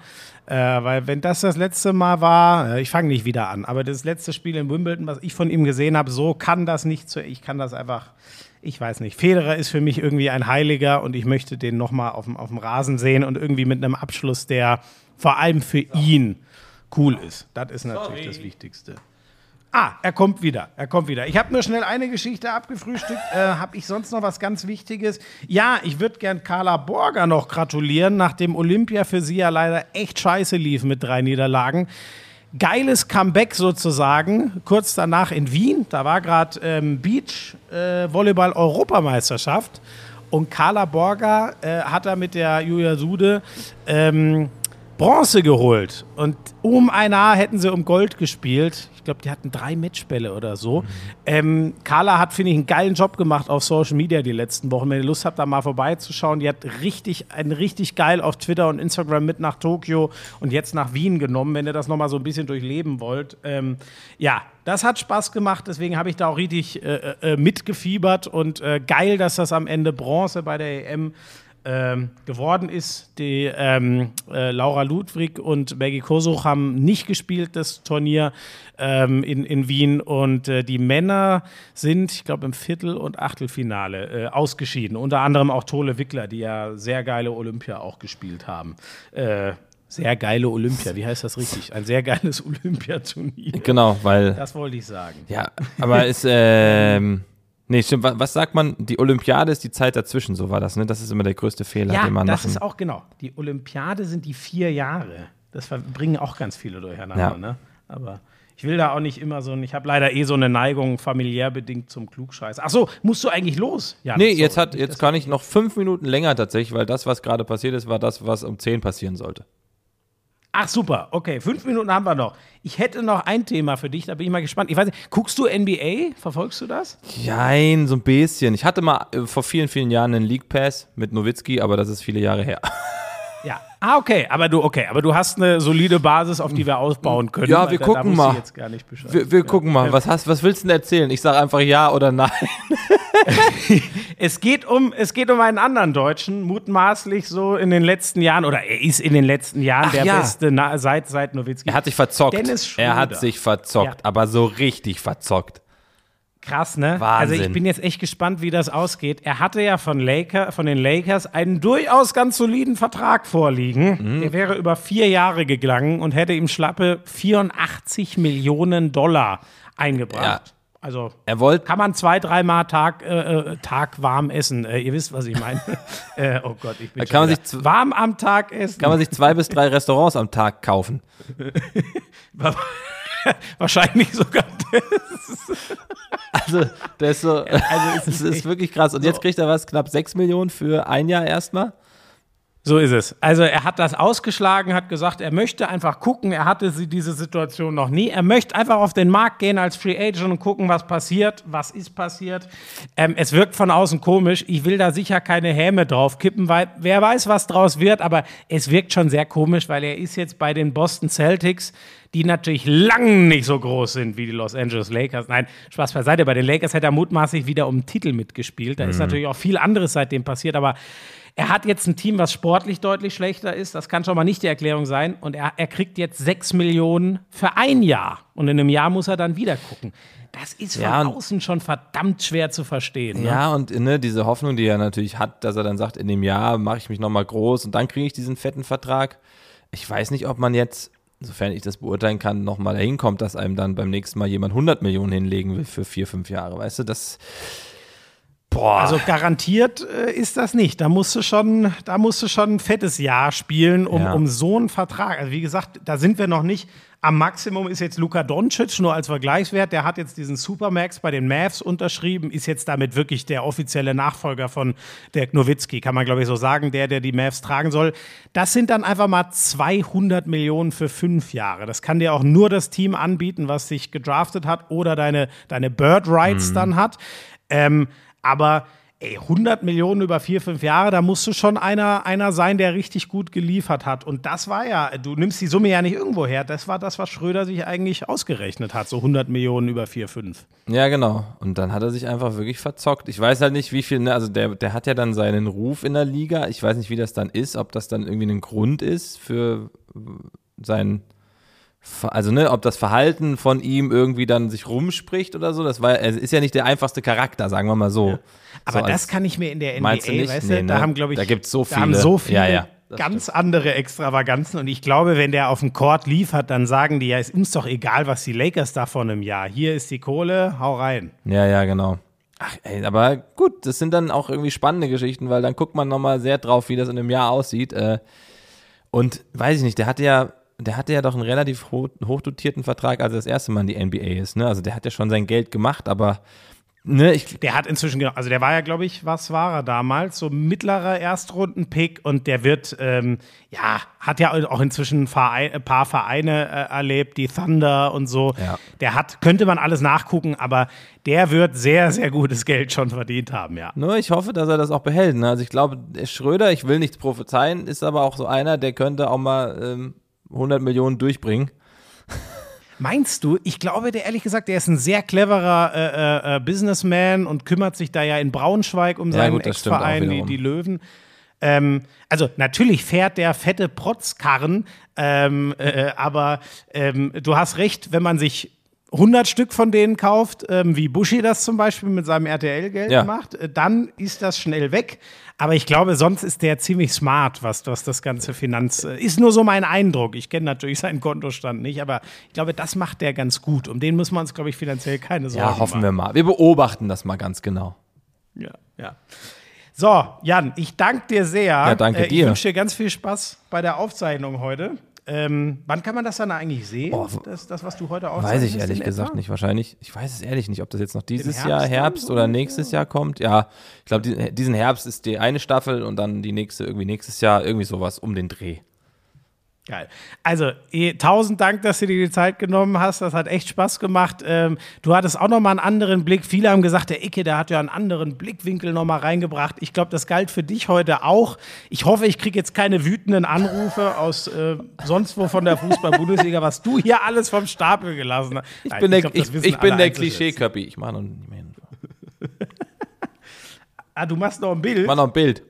Äh, weil wenn das das letzte Mal war, äh, ich fange nicht wieder an, aber das letzte Spiel in Wimbledon, was ich von ihm gesehen habe, so kann das nicht zu, ich kann das einfach, ich weiß nicht. Federer ist für mich irgendwie ein Heiliger und ich möchte den nochmal auf dem, auf dem Rasen sehen und irgendwie mit einem Abschluss, der vor allem für ihn cool ist. Das ist natürlich das Wichtigste. Ah, er kommt wieder. Er kommt wieder. Ich habe nur schnell eine Geschichte abgefrühstückt. Äh, habe ich sonst noch was ganz Wichtiges? Ja, ich würde gern Carla Borger noch gratulieren, nachdem Olympia für sie ja leider echt scheiße lief mit drei Niederlagen. Geiles Comeback sozusagen. Kurz danach in Wien. Da war gerade ähm, Beach äh. Und Carla Borger äh, hat da mit der Julia Sude ähm, Bronze geholt. Und um ein A hätten sie um Gold gespielt. Ich glaube, die hatten drei Matchbälle oder so. Ähm, Carla hat, finde ich, einen geilen Job gemacht auf Social Media die letzten Wochen. Wenn ihr Lust habt, da mal vorbeizuschauen, die hat richtig, einen richtig geil auf Twitter und Instagram mit nach Tokio und jetzt nach Wien genommen, wenn ihr das nochmal so ein bisschen durchleben wollt. Ähm, ja, das hat Spaß gemacht, deswegen habe ich da auch richtig äh, äh, mitgefiebert und äh, geil, dass das am Ende Bronze bei der EM ähm, geworden ist. Die ähm, äh, Laura Ludwig und Maggie Kosuch haben nicht gespielt, das Turnier ähm, in, in Wien. Und äh, die Männer sind, ich glaube, im Viertel- und Achtelfinale äh, ausgeschieden. Unter anderem auch Tole Wickler, die ja sehr geile Olympia auch gespielt haben. Äh, sehr geile Olympia, wie heißt das richtig? Ein sehr geiles Olympiaturnier. Genau, weil. Das wollte ich sagen. Ja, aber ist, nee, stimmt, was, sagt man? Die Olympiade ist die Zeit dazwischen, so war das, ne? Das ist immer der größte Fehler, Ja, den man das machen ist auch genau. Die Olympiade sind die vier Jahre. Das bringen auch ganz viele durcheinander. Ja. Ne? Aber ich will da auch nicht immer so. ein- Ich habe leider eh so eine Neigung, familiär bedingt zum Klugscheiß. Ach so, musst du eigentlich los? Ja, Nee, sorry. jetzt hat, jetzt kann ich noch fünf Minuten länger tatsächlich, weil das, was gerade passiert ist, war das, was um zehn passieren sollte. Ach super, okay, fünf Minuten haben wir noch. Ich hätte noch ein Thema für dich, da bin ich mal gespannt. Ich weiß nicht, guckst du NBA? Verfolgst du das? Jein, so ein bisschen. Ich hatte mal äh, vor vielen, vielen Jahren einen League Pass mit Nowitzki, aber das ist viele Jahre her. Ja. Ah, okay, aber du, okay, aber du hast eine solide Basis, auf die wir aufbauen können. Ja, wir da, gucken da wusste mal. Jetzt gar nicht Bescheid. Wir, wir gucken mal, was, hast, was willst du denn erzählen? Ich sage einfach ja oder nein. Es geht um, es geht um einen anderen Deutschen, mutmaßlich so in den letzten Jahren, oder er ist in den letzten Jahren Ach der ja. beste na, seit, seit Nowitzki. Er hat sich verzockt. Dennis Schröder. er hat sich verzockt, Ja. aber so richtig verzockt. Krass, ne? Wahnsinn. Also ich bin jetzt echt gespannt, wie das ausgeht. Er hatte ja von, Laker, von den Lakers einen durchaus ganz soliden Vertrag vorliegen. Mhm. Der wäre über vier Jahre gegangen und hätte ihm schlappe 84 Millionen Dollar eingebracht. Ja. Also Er wollte kann man zwei, dreimal Tag, äh, äh, Tag warm essen. Äh, ihr wisst, was ich meine. äh, oh Gott, ich bin kann man wieder- sich warm am Tag essen. kann man sich zwei bis drei Restaurants am Tag kaufen. Wahrscheinlich sogar. Also, das ist so, also ist ist echt wirklich krass. Und jetzt kriegt er was, knapp 6 Millionen für ein Jahr erstmal. So ist es. Also er hat das ausgeschlagen, hat gesagt, er möchte einfach gucken. Er hatte sie diese Situation noch nie. Er möchte einfach auf den Markt gehen als Free Agent und gucken, was passiert, was ist passiert. Ähm, es wirkt von außen komisch. Ich will da sicher keine Häme drauf kippen, weil wer weiß, was draus wird. Aber es wirkt schon sehr komisch, weil er ist jetzt bei den Boston Celtics, die natürlich lang nicht so groß sind wie die Los Angeles Lakers. Nein, Spaß beiseite. Bei den Lakers hätte er mutmaßlich wieder um den Titel mitgespielt. Da ist natürlich auch viel anderes seitdem passiert, aber er hat jetzt ein Team, was sportlich deutlich schlechter ist. Das kann schon mal nicht die Erklärung sein. Und er, er kriegt jetzt 6 Millionen für ein Jahr. Und in einem Jahr muss er dann wieder gucken. Das ist von Ja, außen schon verdammt schwer zu verstehen. Ne? Ja, und ne, diese Hoffnung, die er natürlich hat, dass er dann sagt, in dem Jahr mache ich mich nochmal groß und dann kriege ich diesen fetten Vertrag. Ich weiß nicht, ob man jetzt, sofern ich das beurteilen kann, nochmal dahin kommt, dass einem dann beim nächsten Mal jemand 100 Millionen hinlegen will für vier, fünf Jahre. Weißt du, das. Boah. Also garantiert äh, ist das nicht. Da musst du schon, da musst du schon ein fettes Jahr spielen, um, Ja. um so einen Vertrag. Also wie gesagt, da sind wir noch nicht. Am Maximum ist jetzt Luka Doncic nur als Vergleichswert. Der hat jetzt diesen Supermax bei den Mavs unterschrieben, ist jetzt damit wirklich der offizielle Nachfolger von Dirk Nowitzki, kann man glaube ich so sagen, der, der die Mavs tragen soll. Das sind dann einfach mal 200 Millionen für fünf Jahre. Das kann dir auch nur das Team anbieten, was sich gedraftet hat oder deine, deine Bird Rights dann hat. Ähm, aber ey, 100 Millionen über vier, fünf Jahre, da musst du schon einer, einer sein, der richtig gut geliefert hat. Und das war ja, du nimmst die Summe ja nicht irgendwo her. Das war das, was Schröder sich eigentlich ausgerechnet hat, so 100 Millionen über vier, fünf. Ja, genau. Und dann hat er sich einfach wirklich verzockt. Ich weiß halt nicht, wie viel, ne, also der, der hat ja dann seinen Ruf in der Liga. Ich weiß nicht, wie das dann ist, ob das dann irgendwie ein Grund ist für sein also ne, ob das Verhalten von ihm irgendwie dann sich rumspricht oder so, das war, er ist ja nicht der einfachste Charakter, sagen wir mal so. Aber so das kann ich mir in der NBA, du nicht? weißt Nee, du, ne? da haben, glaube ich, Da gibt's so Da haben viele. so viele Ja, ja, das ganz andere Extravaganzen. Und ich glaube, wenn der auf dem Court liefert, dann sagen die, ja, ist uns doch egal, was die Lakers da vor einem Jahr. Hier ist die Kohle, hau rein. Ja, ja, genau. Ach, ey, aber gut, das sind dann auch irgendwie spannende Geschichten, weil dann guckt man nochmal sehr drauf, wie das in einem Jahr aussieht. Äh, und weiß ich nicht, der hatte ja, der hatte ja doch einen relativ hoch, hochdotierten Vertrag, als er das erste Mal in die NBA ist. Ne? Also der hat ja schon sein Geld gemacht, aber ne, ich, Der hat inzwischen, genau- also der war ja, glaube ich, was war er damals? So mittlerer Erstrunden-Pick und der wird, ähm, ja, hat ja auch inzwischen ein, Verein, ein paar Vereine äh, erlebt, die Thunder und so. Ja. Der hat, könnte man alles nachgucken, aber der wird sehr, sehr gutes Geld schon verdient haben, ja. nur ich hoffe, dass er das auch behält. Ne? Also ich glaube, der Schröder, ich will nichts prophezeien, ist aber auch so einer, der könnte auch mal ähm, 100 Millionen durchbringen. Meinst du? Ich glaube, der ehrlich gesagt, der ist ein sehr cleverer äh, äh, äh, Businessman und kümmert sich da ja in Braunschweig um Ja, seinen auch Ex-Verein, die, die Löwen. Ähm, also natürlich fährt der fette Protzkarren, ähm, äh, aber ähm, du hast recht, wenn man sich 100 Stück von denen kauft, ähm, wie Buschi das zum Beispiel mit seinem RTL-Geld Ja. macht, äh, dann ist das schnell weg. Aber ich glaube, sonst ist der ziemlich smart, was, was das ganze Finanz. Äh, ist nur so mein Eindruck. Ich kenne natürlich seinen Kontostand nicht, aber ich glaube, das macht der ganz gut. Um den müssen wir uns, glaube ich, finanziell keine Sorgen Ja, hoffen machen. wir mal. Wir beobachten das mal ganz genau. Ja, ja. So, Jan, ich danke dir sehr. Ja, danke Äh, Ich dir. wünsche dir ganz viel Spaß bei der Aufzeichnung heute. Ähm, wann kann man das dann eigentlich sehen? W- das, das, was du heute aufzeichnest? Weiß ich ehrlich gesagt etwa? nicht. Wahrscheinlich, ich weiß es ehrlich nicht, ob das jetzt noch dieses Herbst Jahr Herbst oder nächstes Jahr kommt. Ja, ich glaube, die, diesen Herbst ist die eine Staffel und dann die nächste irgendwie nächstes Jahr, irgendwie sowas um den Dreh. Geil. Also, eh, tausend Dank, dass du dir die Zeit genommen hast. Das hat echt Spaß gemacht. Ähm, du hattest auch noch mal einen anderen Blick. Viele haben gesagt, der Icke, der hat ja einen anderen Blickwinkel noch mal reingebracht. Ich glaube, das galt für dich heute auch. Ich hoffe, ich kriege jetzt keine wütenden Anrufe aus äh, sonst wo von der Fußball-Bundesliga, was du hier alles vom Stapel gelassen hast. Ich Nein, bin der, glaub, ich, ich bin der. Klischee-Köppi. Ich mache noch nicht mehr. Ah, du machst noch ein Bild? Ich mach noch ein Bild.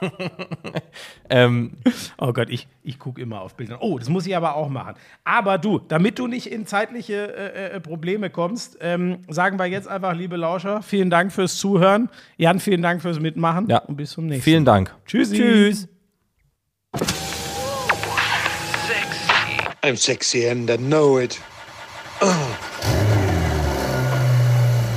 ähm, Oh Gott, ich, ich gucke immer auf Bilder. Oh, das muss ich aber auch machen. Aber du, damit du nicht in zeitliche äh, äh, Probleme kommst, ähm, sagen wir jetzt einfach, liebe Lauscher, vielen Dank fürs Zuhören. Jan, vielen Dank fürs Mitmachen. ja. Und bis zum nächsten Vielen Dank. Tschüssi. Tschüss. I'm sexy and I know it.